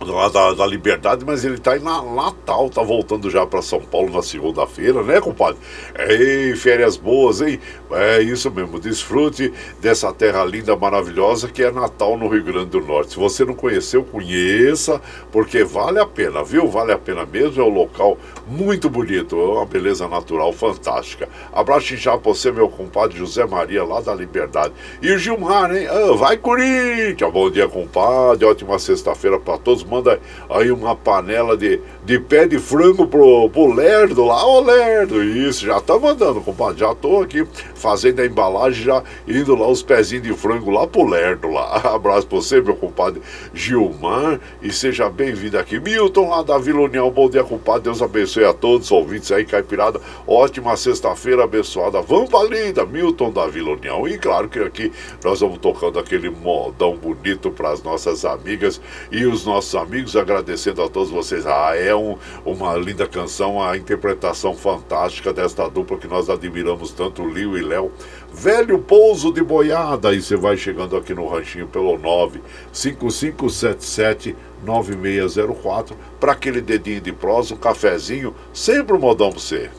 lá da, da, Liberdade, mas ele tá em Natal, tá voltando já para São Paulo na segunda-feira, né, compadre? Ei, férias boas, hein? É isso mesmo, desfrute dessa terra linda, maravilhosa que é Natal no Rio Grande do Norte. Se você não conheceu, conheça, porque vale a pena, viu? Vale a pena mesmo, é um local muito bonito, é uma beleza natural fantástica. Abraço já pra você, meu compadre José Maria, lá da Liberdade. E o Gilmar, hein? Ah, vai Corinthians! Bom dia, compadre, ótima sexta-feira para todos manda aí uma panela de, de pé de frango pro, pro Lerdo lá. Ô Lerdo, isso, já tá mandando, compadre. Já tô aqui fazendo a embalagem, já indo lá os pezinhos de frango lá pro Lerdo lá. *laughs* Abraço pra você, meu compadre Gilmar, e seja bem-vindo aqui. Milton lá da Vila União, bom dia, compadre. Deus abençoe a todos os ouvintes aí, Caipirada. Ótima sexta-feira abençoada. Vamos pra linda, Milton da Vila União. E claro que aqui nós vamos tocando aquele modão bonito para as nossas amigas e os nossos amigos, agradecendo a todos vocês. Ah, é um, uma linda canção, a interpretação fantástica desta dupla que nós admiramos tanto, Lio e Léo. Velho Pouso de Boiada, e você vai chegando aqui no ranchinho pelo 95577 9604 para aquele dedinho de prosa, um cafezinho, sempre um modão pra você.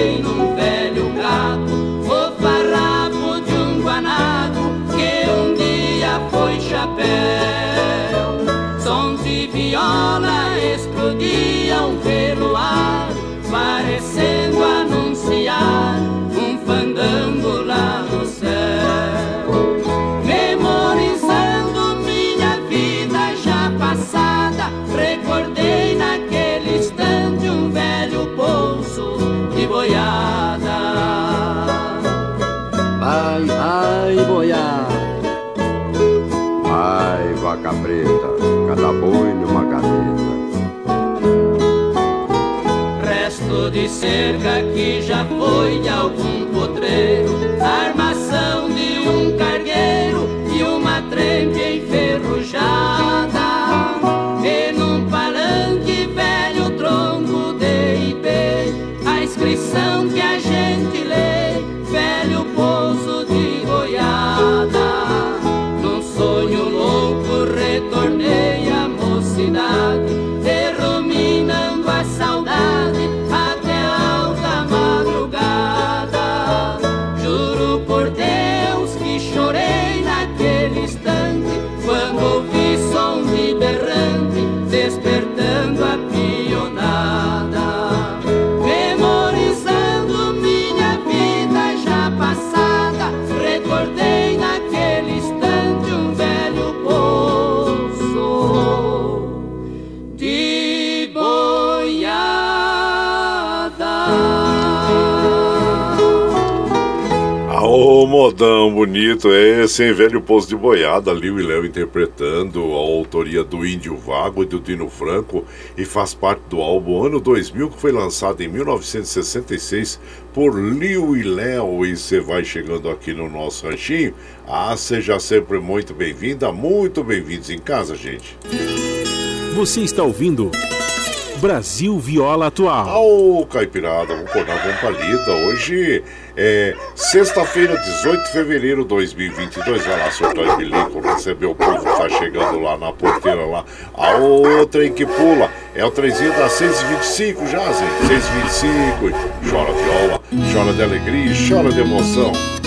Tropecei num velho gato o farrapo de um guanado que um dia foi chapéu. Sons de viola explodiam cerca que já foi de modão bonito é esse? Velho Pouso de Boiada, Liu e Léo interpretando a autoria do Índio Vago e do Dino Franco e faz parte do álbum Ano 2000, que foi lançado em 1966 por Liu e Léo. E você vai chegando aqui no nosso ranchinho. Ah, seja sempre muito bem-vinda, muito bem-vindos em casa, gente. Você está ouvindo Brasil Viola Atual. Ô, Caipirada, vamos acordar com palida. Hoje é sexta-feira, 18 de fevereiro de 2022. Vai lá, surtar e bilico, receber o povo que tá chegando lá na porteira lá. A outra em que pula é o trenzinho das 6h25 já, Zé. 6h25. Chora viola, chora de alegria, chora de emoção.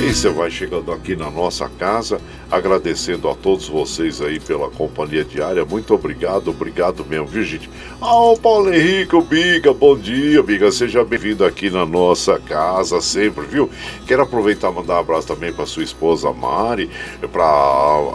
E você vai chegando aqui na nossa casa, agradecendo a todos vocês aí pela companhia diária. Muito obrigado, obrigado mesmo, viu, gente? Ah, o Paulo Henrique, Biga, bom dia, Biga. Seja bem-vindo aqui na nossa casa sempre, viu? Quero aproveitar e mandar um abraço também para sua esposa Mari, para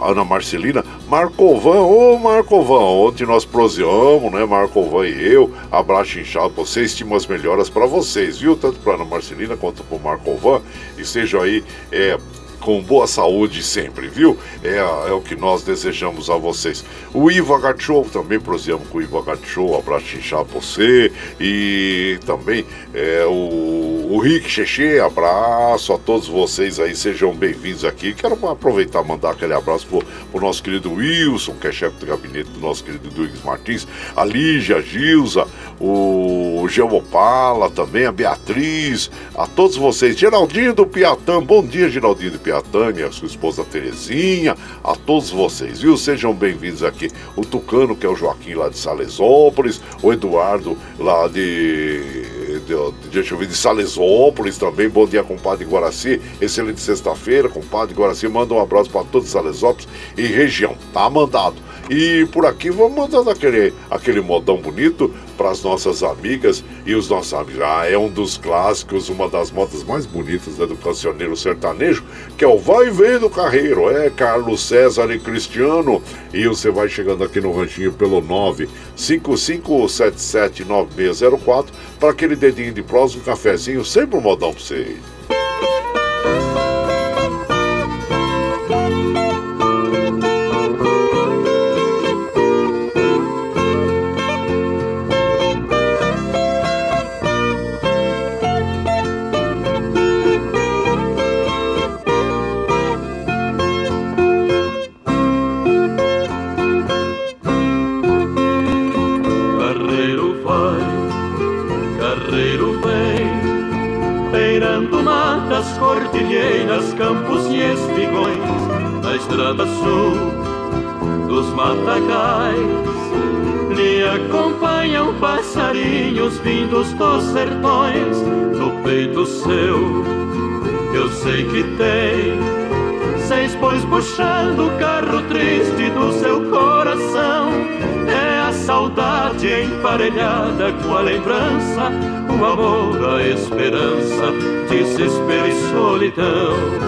Ana Marcelina, Marcovan, ô Marcovan, ontem nós proseamos, né, Marcovan e eu. Abraço inchado pra vocês, estimas melhoras para vocês, viu? Tanto para Ana Marcelina quanto para Marcovan. Estejam aí é, com boa saúde sempre, viu? É, é o que nós desejamos a vocês. O Ivo Agachou, também proseamos com o Ivo Agachou, abraço inchado pra você. E também é, o, o Rick Cheche, abraço a todos vocês aí, sejam bem-vindos aqui. Quero aproveitar e mandar aquele abraço pro, pro nosso querido Wilson, que é chefe do gabinete do nosso querido Duígues Martins, a Lígia, a Gilza, o Geopala também, a Beatriz, a todos vocês. Geraldinho do Piatã, bom dia, Geraldinho do Piatã. tia Tânia, a sua esposa Terezinha, a todos vocês, viu? Sejam bem-vindos aqui. O Tucano, que é o Joaquim lá de Salesópolis, o Eduardo lá de de, ver, de Salesópolis também. Bom dia, compadre Guaraci. Excelente sexta-feira, compadre Guaraci. Manda um abraço para todos Salesópolis e região. Tá mandado. E por aqui vamos mandando aquele, aquele modão bonito para as nossas amigas e os nossos amigos. Ah, é um dos clássicos, uma das modas mais bonitas né, do cancioneiro sertanejo, que é o Vai Vem do Carreiro. É Carlos César e Cristiano. E você vai chegando aqui no ranchinho pelo 955779604 para aquele dedinho de prosa, um cafezinho, sempre um modão para você. Campos e espigões, na estrada sul dos matagais. Me acompanham passarinhos vindos dos sertões, no peito seu eu sei que tem seis bois puxando o carro triste do seu coração. É a saudade emparelhada com a lembrança, o amor, a esperança, desespero e solidão.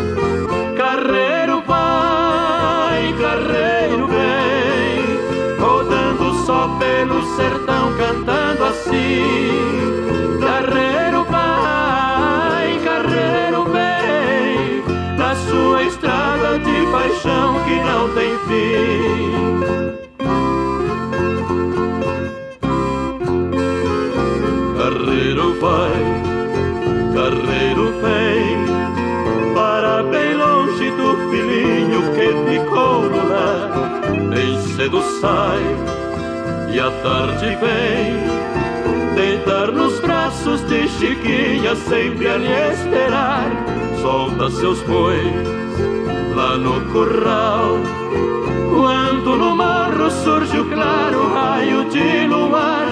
Carreiro vem, rodando só pelo sertão, cantando assim. Carreiro vai, carreiro vem, na sua estrada de paixão que não tem fim. Cedo sai e à tarde vem, deitar nos braços de Chiquinha, sempre a lhe esperar. Solta seus bois lá no curral. Quando no morro surge o claro raio de luar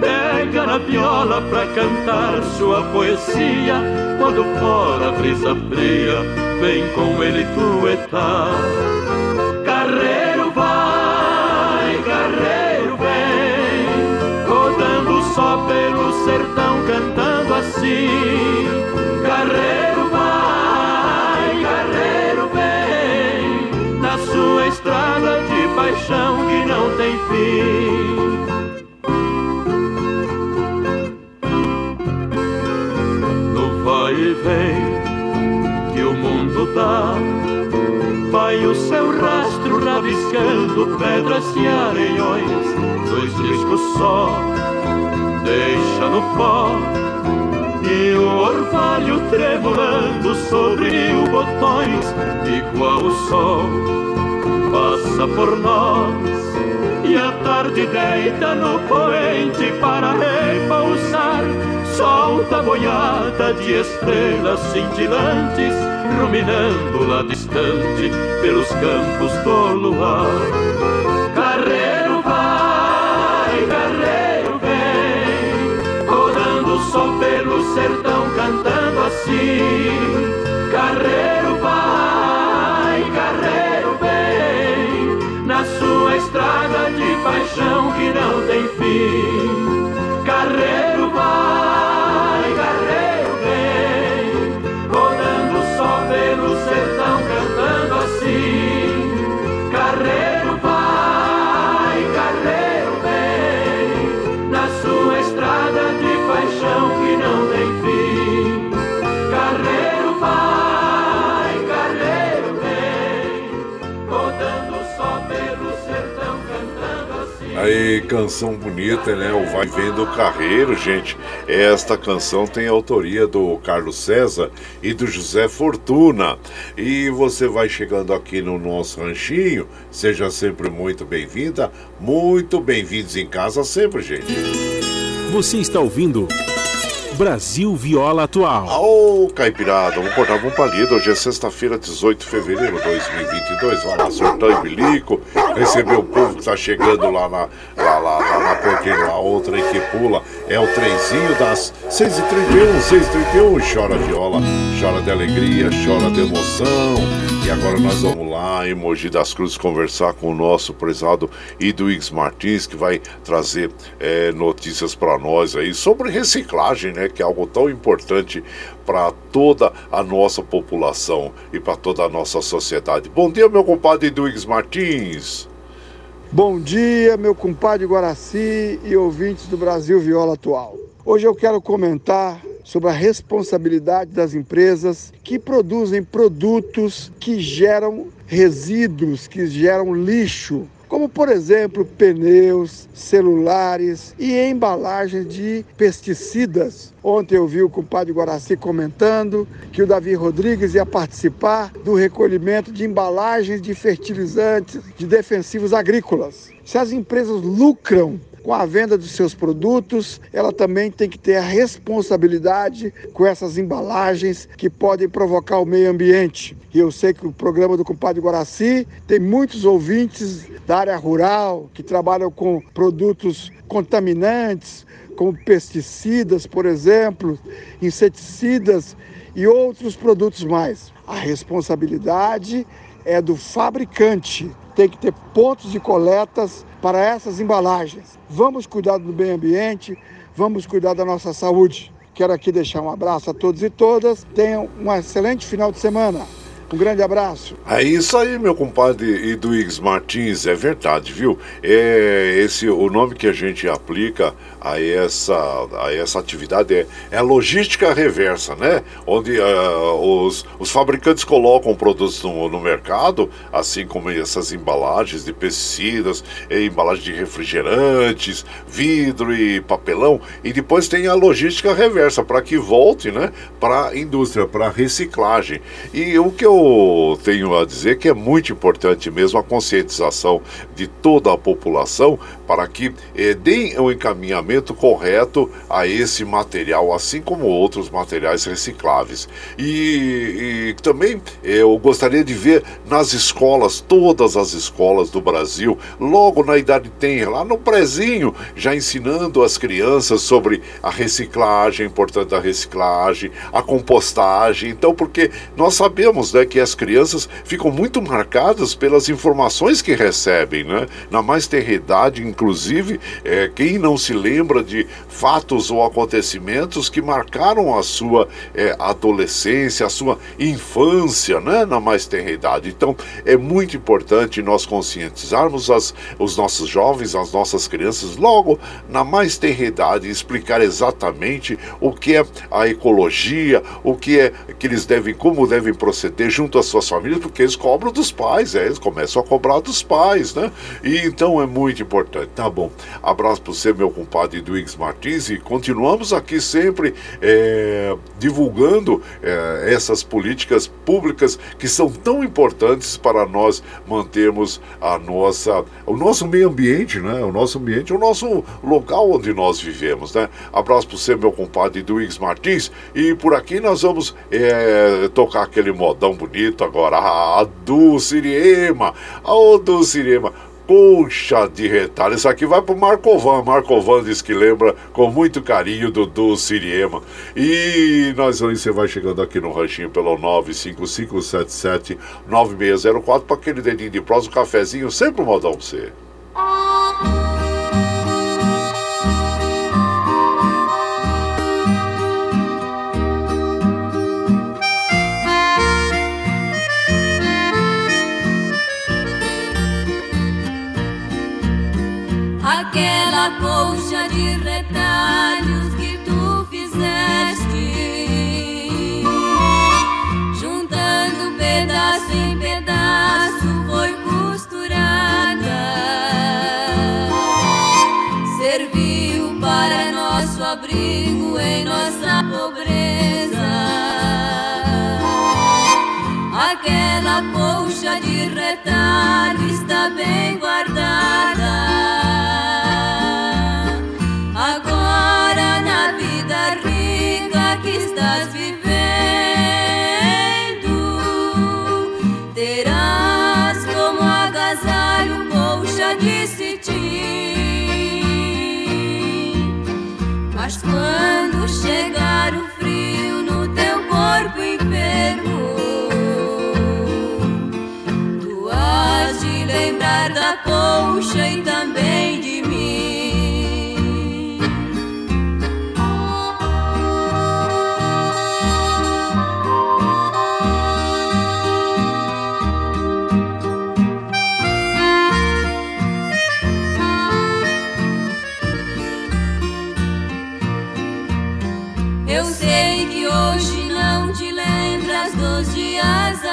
pega na viola pra cantar sua poesia. Quando fora a brisa fria, vem com ele tuetar. Só pelo sertão, cantando assim. Carreiro vai, carreiro vem, na sua estrada de paixão que não tem fim. vai e vem que o mundo dá. Vai o seu rastro rabiscando pedras e areiões, dois riscos só, deixa no pó. E o orvalho tremulando sobre mil botões, igual o sol, passa por nós. E a tarde deita no poente para repousar solta boiada de estrelas cintilantes, ruminando lá distante pelos campos do luar. Sertão, cantando assim. Carreiro vai, carreiro vem, na sua estrada de paixão que não tem fim. Carreiro Aí, canção bonita, né? O Vai Vendo Carreiro, gente. Esta canção tem autoria do Carlos César e do José Fortuna. E você vai chegando aqui no nosso ranchinho, seja sempre muito bem-vinda, muito bem-vindos em casa sempre, gente. Você está ouvindo Brasil Viola Atual. Ô, Caipirada, vamos cortar um palito. Hoje é sexta-feira, 18 de fevereiro de 2022. Vai lá, surtão e bilico. Receber o povo que tá chegando lá na, lá, lá, lá na pontinha, a outra aí que pula. É o trenzinho das 6h31, 6h31. Chora viola, chora de alegria, chora de emoção. E agora nós vamos lá em Mogi das Cruzes conversar com o nosso prezado Iduix Martins, que vai trazer é, notícias para nós aí sobre reciclagem, né? Que é algo tão importante para toda a nossa população e para toda a nossa sociedade. Bom dia, meu compadre Iduix Martins. Bom dia, meu compadre Guaraci e ouvintes do Brasil Viola Atual. Hoje eu quero comentar sobre a responsabilidade das empresas que produzem produtos que geram resíduos, que geram lixo, como por exemplo pneus, celulares e embalagens de pesticidas. Ontem eu vi o compadre Guaraci comentando que o Davi Rodrigues ia participar do recolhimento de embalagens de fertilizantes, de defensivos agrícolas. Se as empresas lucram com a venda dos seus produtos, ela também tem que ter a responsabilidade com essas embalagens que podem provocar o meio ambiente. E eu sei que o programa do compadre Guaraci tem muitos ouvintes da área rural que trabalham com produtos contaminantes, como pesticidas, por exemplo, inseticidas e outros produtos mais. A responsabilidade é do fabricante. Tem que ter pontos de coletas para essas embalagens. Vamos cuidar do meio ambiente, vamos cuidar da nossa saúde. Quero aqui deixar um abraço a todos e todas. Tenham um excelente final de semana. Um grande abraço. É isso aí, meu compadre Eduígues Martins, é verdade, viu? É esse o nome que a gente aplica a essa, a essa atividade é, é logística reversa, né? Onde uh, os, os fabricantes colocam produtos no, no mercado, assim como essas embalagens de pesticidas, embalagem de refrigerantes, vidro e papelão, e depois tem a logística reversa para que volte, né? Para a indústria, para reciclagem. E o que eu tenho a dizer que é muito importante mesmo a conscientização de toda a população para que eh, deem o um encaminhamento correto a esse material, assim como outros materiais recicláveis. E, e também eh, eu gostaria de ver nas escolas, todas as escolas do Brasil, logo na idade tenra, lá no prezinho, já ensinando as crianças sobre a reciclagem, a importância da reciclagem, a compostagem. Então, porque nós sabemos né, que as crianças ficam muito marcadas pelas informações que recebem, né? Na mais tenra idade, inclusive, é, quem não se lembra de fatos ou acontecimentos que marcaram a sua é, adolescência, a sua infância, né? Na mais tenra idade. Então, é muito importante nós conscientizarmos as, os nossos jovens, as nossas crianças, logo na mais tenra idade, explicar exatamente o que é a ecologia, o que é que eles devem, como devem proceder junto às suas famílias, porque eles cobram dos pais, é, eles começam a cobrar dos pais, né? E então é muito importante. Tá bom. Abraço para você, meu compadre Duígues Martins, e continuamos aqui sempre é, divulgando é, essas políticas públicas que são tão importantes para nós mantermos a nossa, o nosso meio ambiente, né? O nosso ambiente, o nosso local onde nós vivemos, né? Abraço para você, meu compadre Duígues Martins, e por aqui nós vamos é, tocar aquele modão bonito agora, a do Siriema, a do Siriema. Puxa de retalho, isso aqui vai pro Marcovan. Marcovan diz que lembra com muito carinho do Siriema. E nós você vai chegando aqui no ranchinho pelo 955779604 para aquele dedinho de prosa, um cafezinho, sempre modão pra você. Aquela colcha de retalhos que tu fizeste, juntando pedaço em pedaço, foi costurada, serviu para nosso abrigo em nossa pobreza. Aquela colcha de retalho está bem guardada. rica que estás vivendo. Terás como agasalho colcha de cetim. Mas quando chegar o frio no teu corpo enfermo, tu has de lembrar da colcha e também de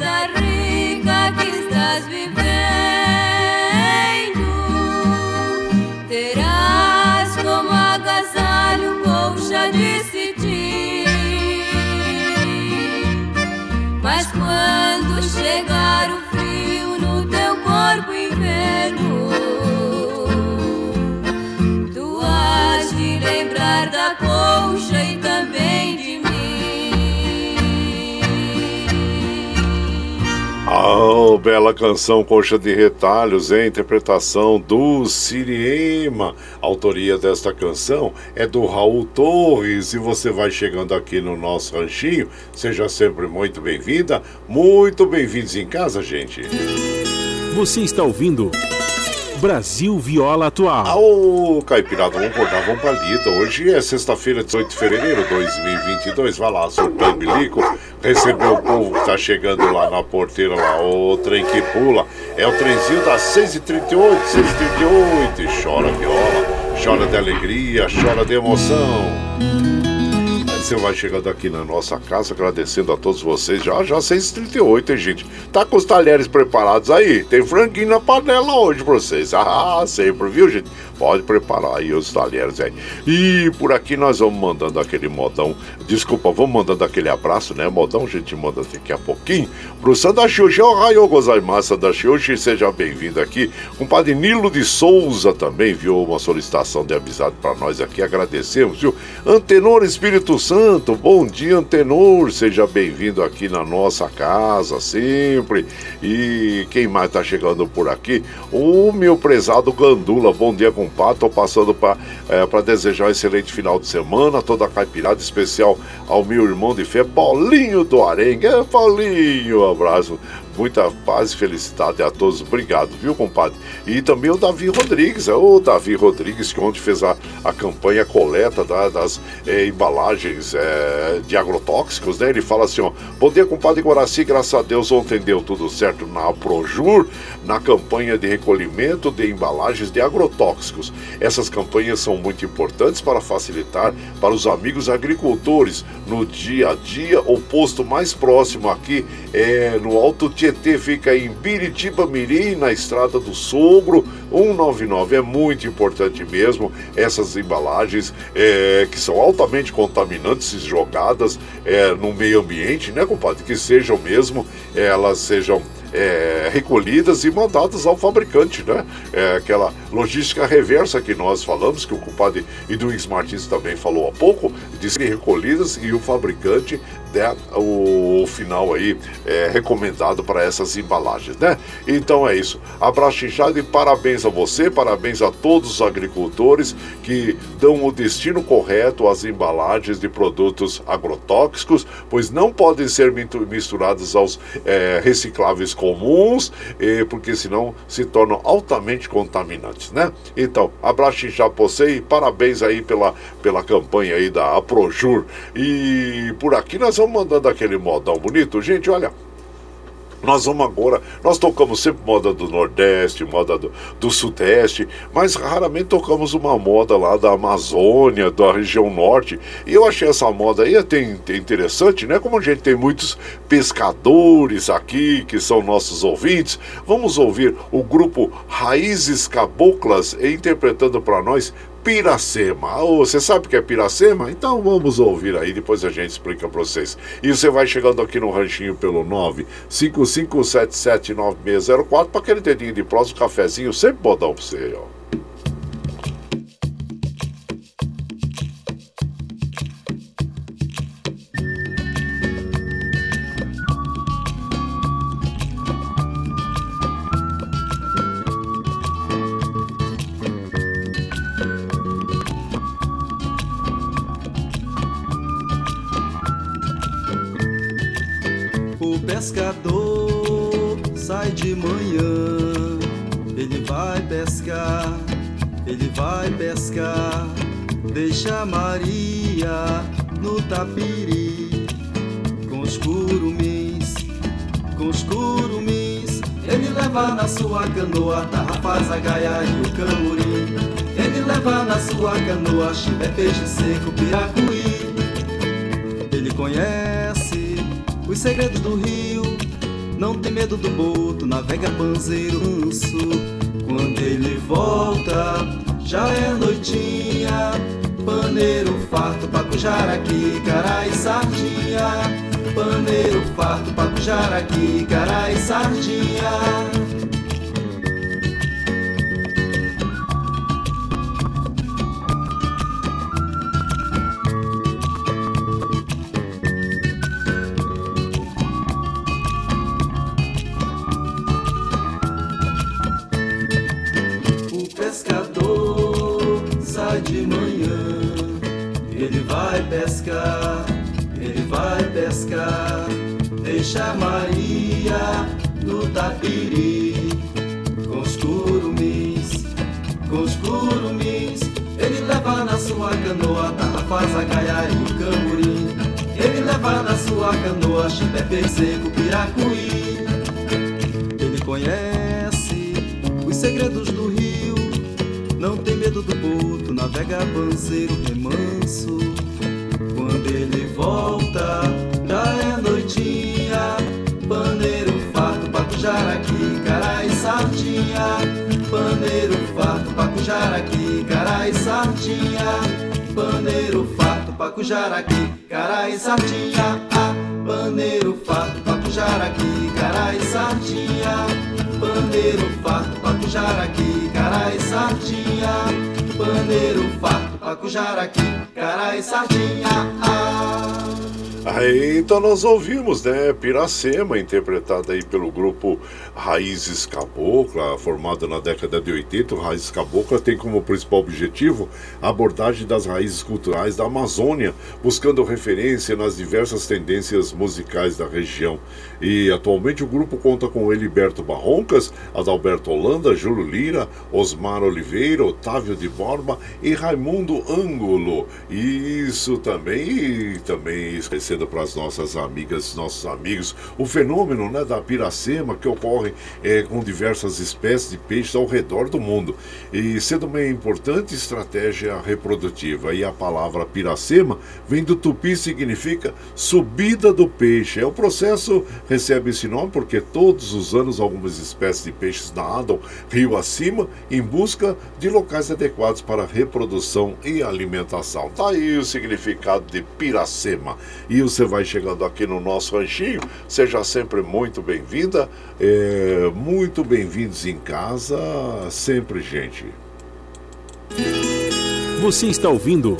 vida rica que estás vivendo, terás como agasalho colcha de Mas quando chegar o frio no teu corpo inverno, Oh, bela canção Coxa de Retalhos, em interpretação do Siriema. A autoria desta canção é do Raul Torres. E você vai chegando aqui no nosso ranchinho, seja sempre muito bem-vinda, muito bem-vindos em casa, gente. Você está ouvindo Brasil Viola Atual. Ô, Caipirada, vamos acordar, vamos pra lida. Hoje é sexta-feira, 18 de fevereiro de 2022. Vai lá, surtando bilico, recebeu o povo que tá chegando lá na porteira, lá, o trem que pula. É o trenzinho das 6h38, 6h38. E chora viola, chora de alegria, chora de emoção você vai chegando aqui na nossa casa, agradecendo a todos vocês. Já, já 6h38, hein, gente? Tá com os talheres preparados aí? Tem franguinho na panela hoje pra vocês. *laughs* Ah, sempre, viu, gente? Pode preparar aí os talheres aí. E por aqui nós vamos mandando aquele modão. Desculpa, vamos mandando aquele abraço, né? Modão, a gente manda daqui a pouquinho. Pro Sanda Xuxa, o Raio Gozaimasa da Xuxa, seja bem-vindo aqui. O Padre Nilo de Souza também viu uma solicitação de avisado para nós aqui. Agradecemos, viu? Antenor Espírito Santo, bom dia, Antenor. Seja bem-vindo aqui na nossa casa, sempre. E quem mais tá chegando por aqui? O meu prezado Gandula, bom dia, com Estou passando para é, desejar um excelente final de semana, toda a caipirada especial ao meu irmão de fé, Paulinho do Arengue. É, Paulinho, um abraço Muita paz e felicidade a todos. Obrigado, viu, compadre? E também o Davi Rodrigues, é o Davi Rodrigues, que ontem fez a, a campanha coleta da, das é, embalagens é, de agrotóxicos, né? Ele fala assim, ó, bom dia, compadre Guaraci, graças a Deus ontem deu tudo certo na Projur, na campanha de recolhimento de embalagens de agrotóxicos. Essas campanhas são muito importantes para facilitar para os amigos agricultores no dia a dia. O posto mais próximo aqui é no Alto Tietê, Tietê fica em Biritiba Mirim, na Estrada do Sogro, 199. É muito importante mesmo essas embalagens é, que são altamente contaminantes jogadas é, no meio ambiente, né, compadre? Que sejam mesmo, elas sejam é, recolhidas e mandadas ao fabricante, né? É, aquela logística reversa que nós falamos, que o compadre Edwins Martins também falou há pouco, de serem recolhidas e o fabricante der o final aí é, recomendado para essas embalagens, né? Então é isso. Abraço inchado e parabéns a você, parabéns a todos os agricultores que dão o destino correto às embalagens de produtos agrotóxicos, pois não podem ser misturados aos é, recicláveis comuns, porque senão se tornam altamente contaminantes, né? Então, abraço inchado para você e parabéns aí pela, pela campanha aí da Aprojur. E por aqui nós vamos mandando aquele modão bonito. Gente, olha, nós vamos agora, nós tocamos sempre moda do Nordeste, moda do, do Sudeste, mas raramente tocamos uma moda lá da Amazônia, da região Norte. E eu achei essa moda aí até interessante, né? Como a gente tem muitos pescadores aqui que são nossos ouvintes, vamos ouvir o grupo Raízes Caboclas interpretando para nós Piracema. Oh, você sabe o que é Piracema? Então vamos ouvir aí, depois a gente explica para vocês. E você vai chegando aqui no ranchinho pelo 955779604 para aquele dedinho de próximo, cafezinho, sempre bodão para você, ó. Canoa, chibé, peixe seco, piracuí, ele conhece os segredos do rio não tem medo do boto, navega panzeiro manso. Quando ele volta, já é noitinha. Paneiro farto, paco, jaraqui, cara e sardinha. Paneiro farto, paco, jaraqui, cara e sardinha. Pescar, ele vai pescar. Deixa Maria no tapiri, com os curumins, com os curumins. Ele leva na sua canoa, faz a gaia e o camurim. Ele leva na sua canoa, chibé, seco, piracuí. Ele conhece os segredos do rio, não tem medo do boto, navega banzeiro, remanso volta, já é noitinha. Paneiro farto, paco, jaraqui, cara sardinha. Paneiro farto, paco, jaraqui, cara sardinha. Paneiro farto, paco, jaraqui, cara sardinha. Ah, paneiro farto, paco, jaraqui, cara sardinha. Paneiro farto, paco, jaraqui, cara sardinha. Paneiro farto, paco, jaraqui, cara e sardinha. Ah. Aí, então nós ouvimos, né, Piracema, interpretada aí pelo grupo Raízes Cabocla, formado na década de 80. O Raízes Cabocla tem como principal objetivo a abordagem das raízes culturais da Amazônia, buscando referência nas diversas tendências musicais da região. E atualmente o grupo conta com Eliberto Barroncas, Adalberto Holanda, Júlio Lira, Osmar Oliveira, Otávio de Borba e Raimundo Ângulo. E isso também, e também para as nossas amigas, nossos amigos, o fenômeno né, da piracema que ocorre é, com diversas espécies de peixes ao redor do mundo. E sendo uma importante estratégia reprodutiva. E a palavra piracema vem do tupi significa subida do peixe. É o processo recebe esse nome porque todos os anos algumas espécies de peixes nadam rio acima em busca de locais adequados para reprodução e alimentação. Tá aí o significado de piracema. E você vai chegando aqui no nosso ranchinho, seja sempre muito bem-vinda, é, muito bem-vindos em casa, sempre, gente. Você está ouvindo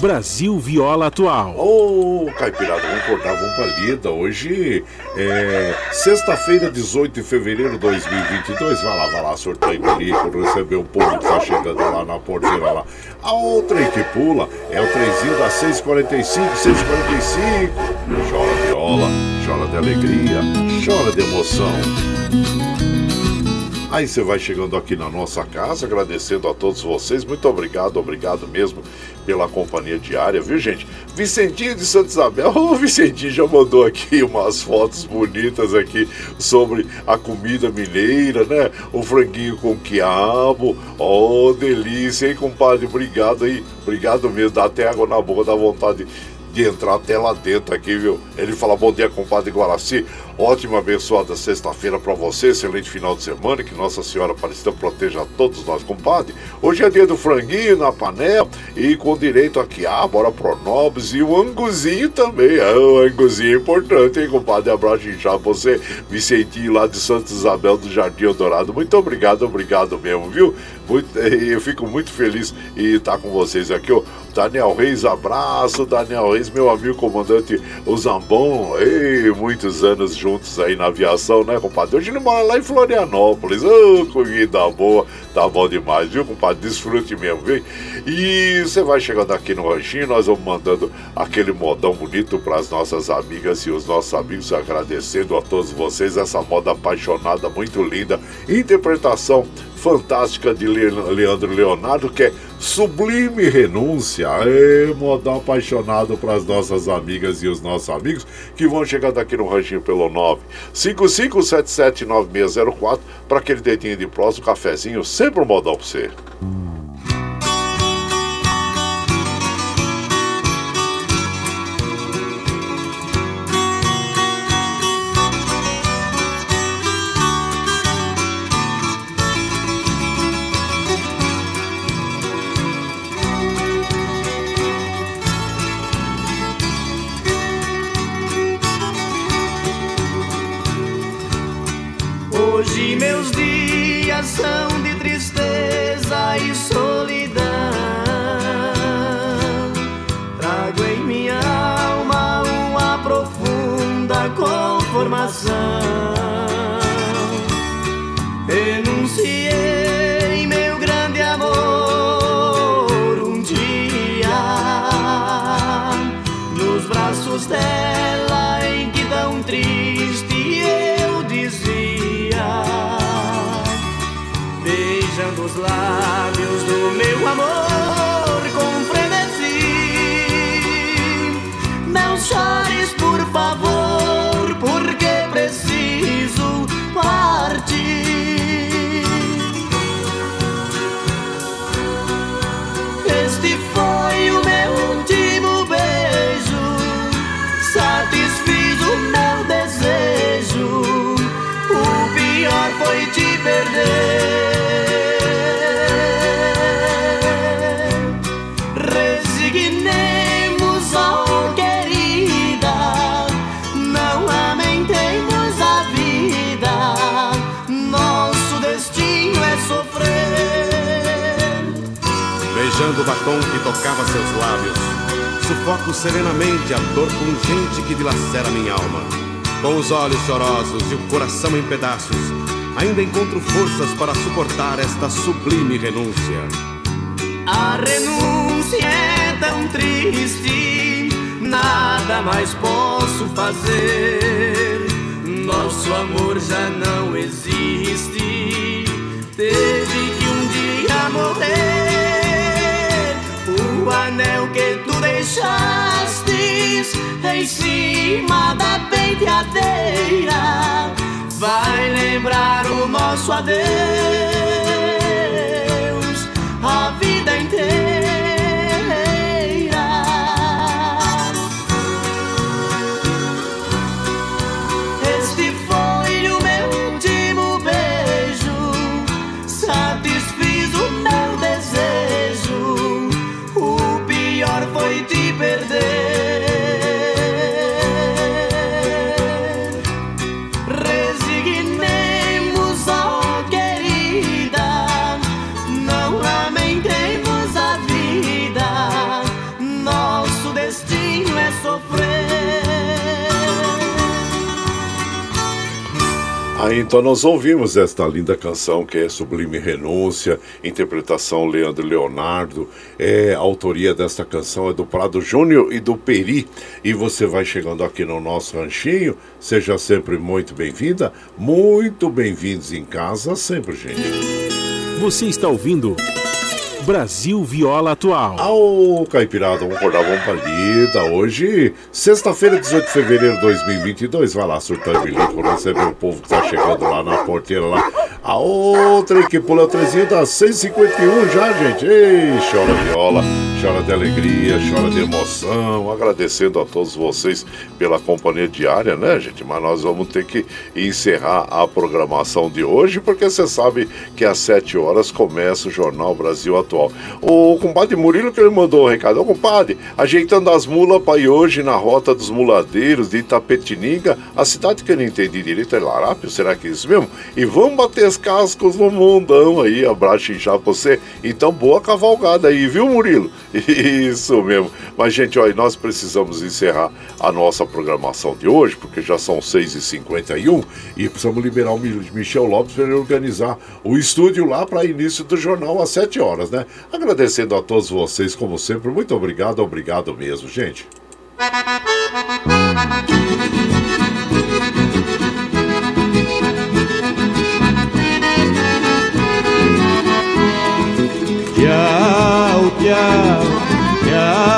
Brasil Viola Atual. Ô, oh, Caipirada, vamos cortar, vamos pra lida. Hoje é sexta-feira, 18 de fevereiro de 2022. Vai lá, vai lá, sorteio o receber o povo que tá chegando lá na porteira lá. A outra aí que pula é o trenzinho da 645, 645. Chora viola, chora de alegria, chora de emoção. Aí você vai chegando aqui na nossa casa, agradecendo a todos vocês. Muito obrigado, obrigado mesmo pela companhia diária, viu, gente? Vicentinho de Santa Isabel, *laughs* o Vicentinho já mandou aqui umas fotos bonitas aqui sobre a comida mineira, né? O franguinho com quiabo. Oh, delícia, hein, compadre? Obrigado aí, obrigado mesmo. Dá até água na boca, dá vontade de entrar até lá dentro aqui, viu? Ele fala: Bom dia, compadre Guaraci. Ótima, abençoada sexta-feira para você, excelente final de semana, que Nossa Senhora Aparecida proteja a todos nós, compadre. Hoje é dia do franguinho na panela e com direito aqui, ah, bora pro Nobres e o anguzinho também. Ah, o anguzinho é importante, hein, compadre? Abraço já você, Vicentinho lá de Santa Isabel do Jardim Eldorado. Muito obrigado, obrigado mesmo, viu? Muito, eu fico muito feliz em estar com vocês aqui, ó. Daniel Reis, abraço, Daniel Reis, meu amigo comandante o Zambon, ei, muitos anos juntos aí na aviação, né, compadre? Hoje ele mora lá em Florianópolis, ô, oh, comida boa, tá bom demais, viu, compadre? Desfrute mesmo, viu? E você vai chegando aqui no ranchinho, nós vamos mandando aquele modão bonito para as nossas amigas e os nossos amigos, agradecendo a todos vocês essa moda apaixonada, muito linda, interpretação fantástica de Leandro Leonardo, que é Sublime Renúncia. É, modal apaixonado para as nossas amigas e os nossos amigos que vão chegando aqui no ranchinho pelo 955779604 para aquele dedinho de próximo, cafezinho, sempre um modal para você. Seus lábios. Sufoco serenamente a dor pungente que dilacera minha alma. Com os olhos chorosos e o coração em pedaços, ainda encontro forças para suportar esta sublime renúncia. A renúncia é tão triste, nada mais posso fazer. Nosso amor já não existe, teve que um dia morrer o anel que tu deixaste em cima da penteadeira vai lembrar o nosso adeus a vida inteira. Aí então nós ouvimos esta linda canção que é Sublime Renúncia, interpretação Leandro Leonardo, é, a autoria desta canção é do Prado Júnior e do Peri. E você vai chegando aqui no nosso ranchinho, seja sempre muito bem-vinda, muito bem-vindos em casa, sempre, gente. Você está ouvindo Brasil Viola Atual. Ao Caipirada, vamos acordar, vamos pra lida. Hoje, sexta-feira, 18 de fevereiro de 2022. Vai lá, surtar e bilico, receber o povo que tá chegando lá na porteira lá. A outra que pula o trezinho tá 151 já, gente. Ei, chora viola chora de alegria, chora de emoção. Agradecendo a todos vocês pela companhia diária, né, gente? Mas nós vamos ter que encerrar a programação de hoje, porque você sabe que às 7 horas começa o Jornal Brasil Atual. O compadre Murilo que ele mandou um recado. Ô, compadre, ajeitando as mulas para ir hoje na rota dos muladeiros de Itapetininga, a cidade que eu não entendi direito é Larápio, será que é isso mesmo? E vamos bater as cascos no mundão aí, abraço inchado pra você. Então, boa cavalgada aí, viu, Murilo? *laughs* Isso mesmo. Mas, gente, olha, nós precisamos encerrar a nossa programação de hoje, porque já são 6h51 e precisamos liberar o Michel Lopes para ele organizar o estúdio lá para início do jornal às 7 horas, né? Agradecendo a todos vocês, como sempre. Muito obrigado, obrigado mesmo, gente. Tchau, tchau, tchau, amor Vou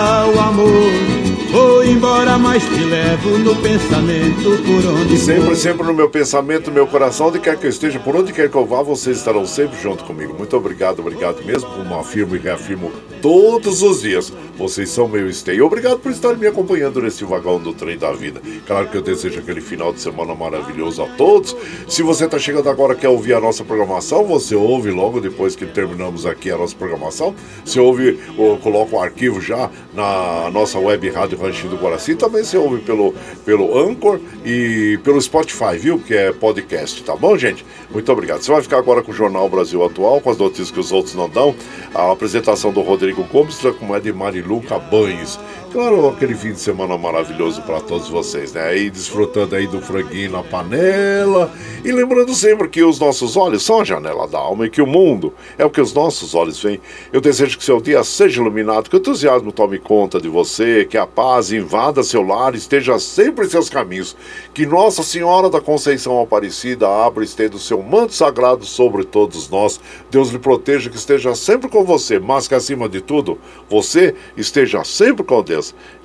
mas te levo no pensamento por onde sempre, sempre no meu pensamento, no meu coração, onde quer que eu esteja, por onde quer que eu vá, vocês estarão sempre junto comigo. Muito obrigado, obrigado mesmo, como afirmo e reafirmo todos os dias. Vocês são meu stay. Obrigado por estar me acompanhando nesse vagão do trem da vida. Claro que eu desejo aquele final de semana maravilhoso a todos. Se você está chegando agora quer ouvir a nossa programação, você ouve logo depois que terminamos aqui a nossa programação. Você ouve, ou coloca o arquivo já na nossa web rádio Ranchinho do Guaraci. Também você ouve pelo, pelo Anchor e pelo Spotify, viu? Que é podcast, tá bom, gente? Muito obrigado. Você vai ficar agora com o Jornal Brasil Atual, com as notícias que os outros não dão. A apresentação do Rodrigo Gomes, com a de Marilu Cabanhos. Claro, aquele fim de semana maravilhoso para todos vocês, né? Aí desfrutando aí do franguinho na panela. E lembrando sempre que os nossos olhos são a janela da alma e que o mundo é o que os nossos olhos veem. Eu desejo que seu dia seja iluminado, que o entusiasmo tome conta de você, que a paz invada seu lar, esteja sempre em seus caminhos. Que Nossa Senhora da Conceição Aparecida abra e estenda o seu manto sagrado sobre todos nós. Deus lhe proteja, que esteja sempre com você, mas que acima de tudo, você esteja sempre com Deus.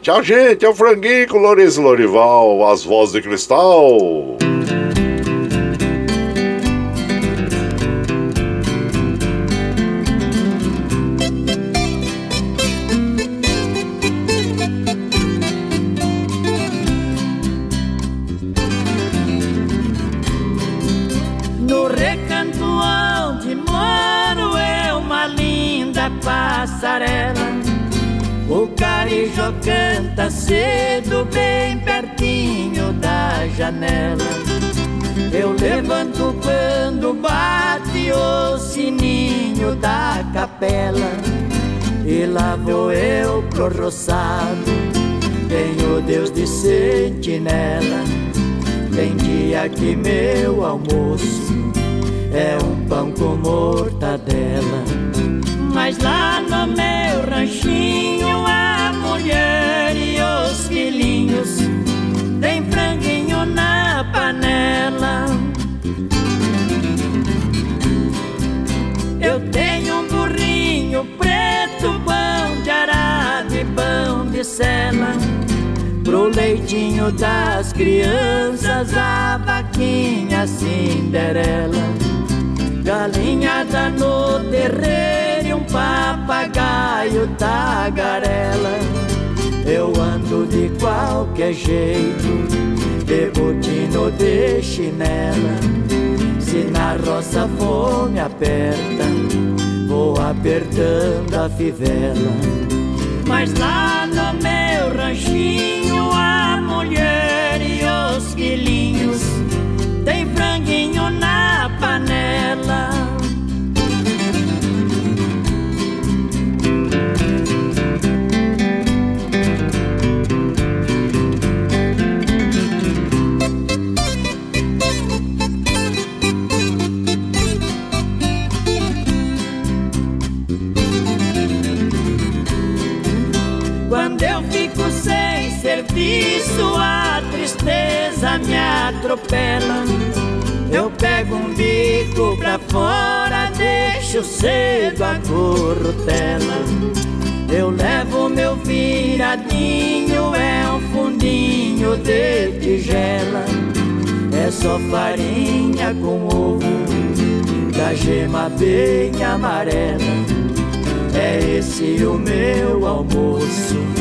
Tchau, gente. É o Franguinho com Lourenço Lorival, as vozes de cristal. Capela. E lá vou eu pro roçado, tenho Deus de sentinela. Tem dia que meu almoço é um pão com mortadela. De sela. Pro leitinho das crianças, a vaquinha Cinderela. Galinhada no terreiro e um papagaio tagarela. Eu ando de qualquer jeito, de botino de chinela. Se na roça fome aperta, vou apertando a fivela. Mas lá meu ranchinho, a mulher serviço, a tristeza me atropela. Eu pego um bico pra fora, deixo cedo a corrutela. Eu levo meu viradinho, é um fundinho de tigela. É só farinha com ovo, da gema bem amarela. É esse o meu almoço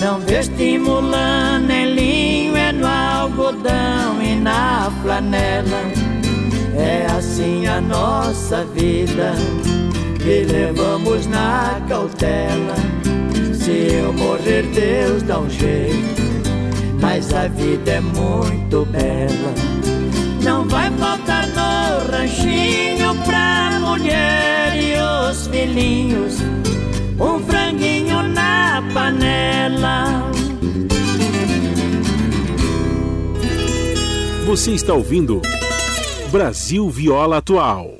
Não vestimulando em linho, é no algodão e na flanela. É assim a nossa vida, e levamos na cautela. Se eu morrer, Deus dá um jeito, mas a vida é muito bela. Não vai faltar no ranchinho pra mulher e os filhinhos um franguinho na panela. Você está ouvindo Brasil Viola Atual.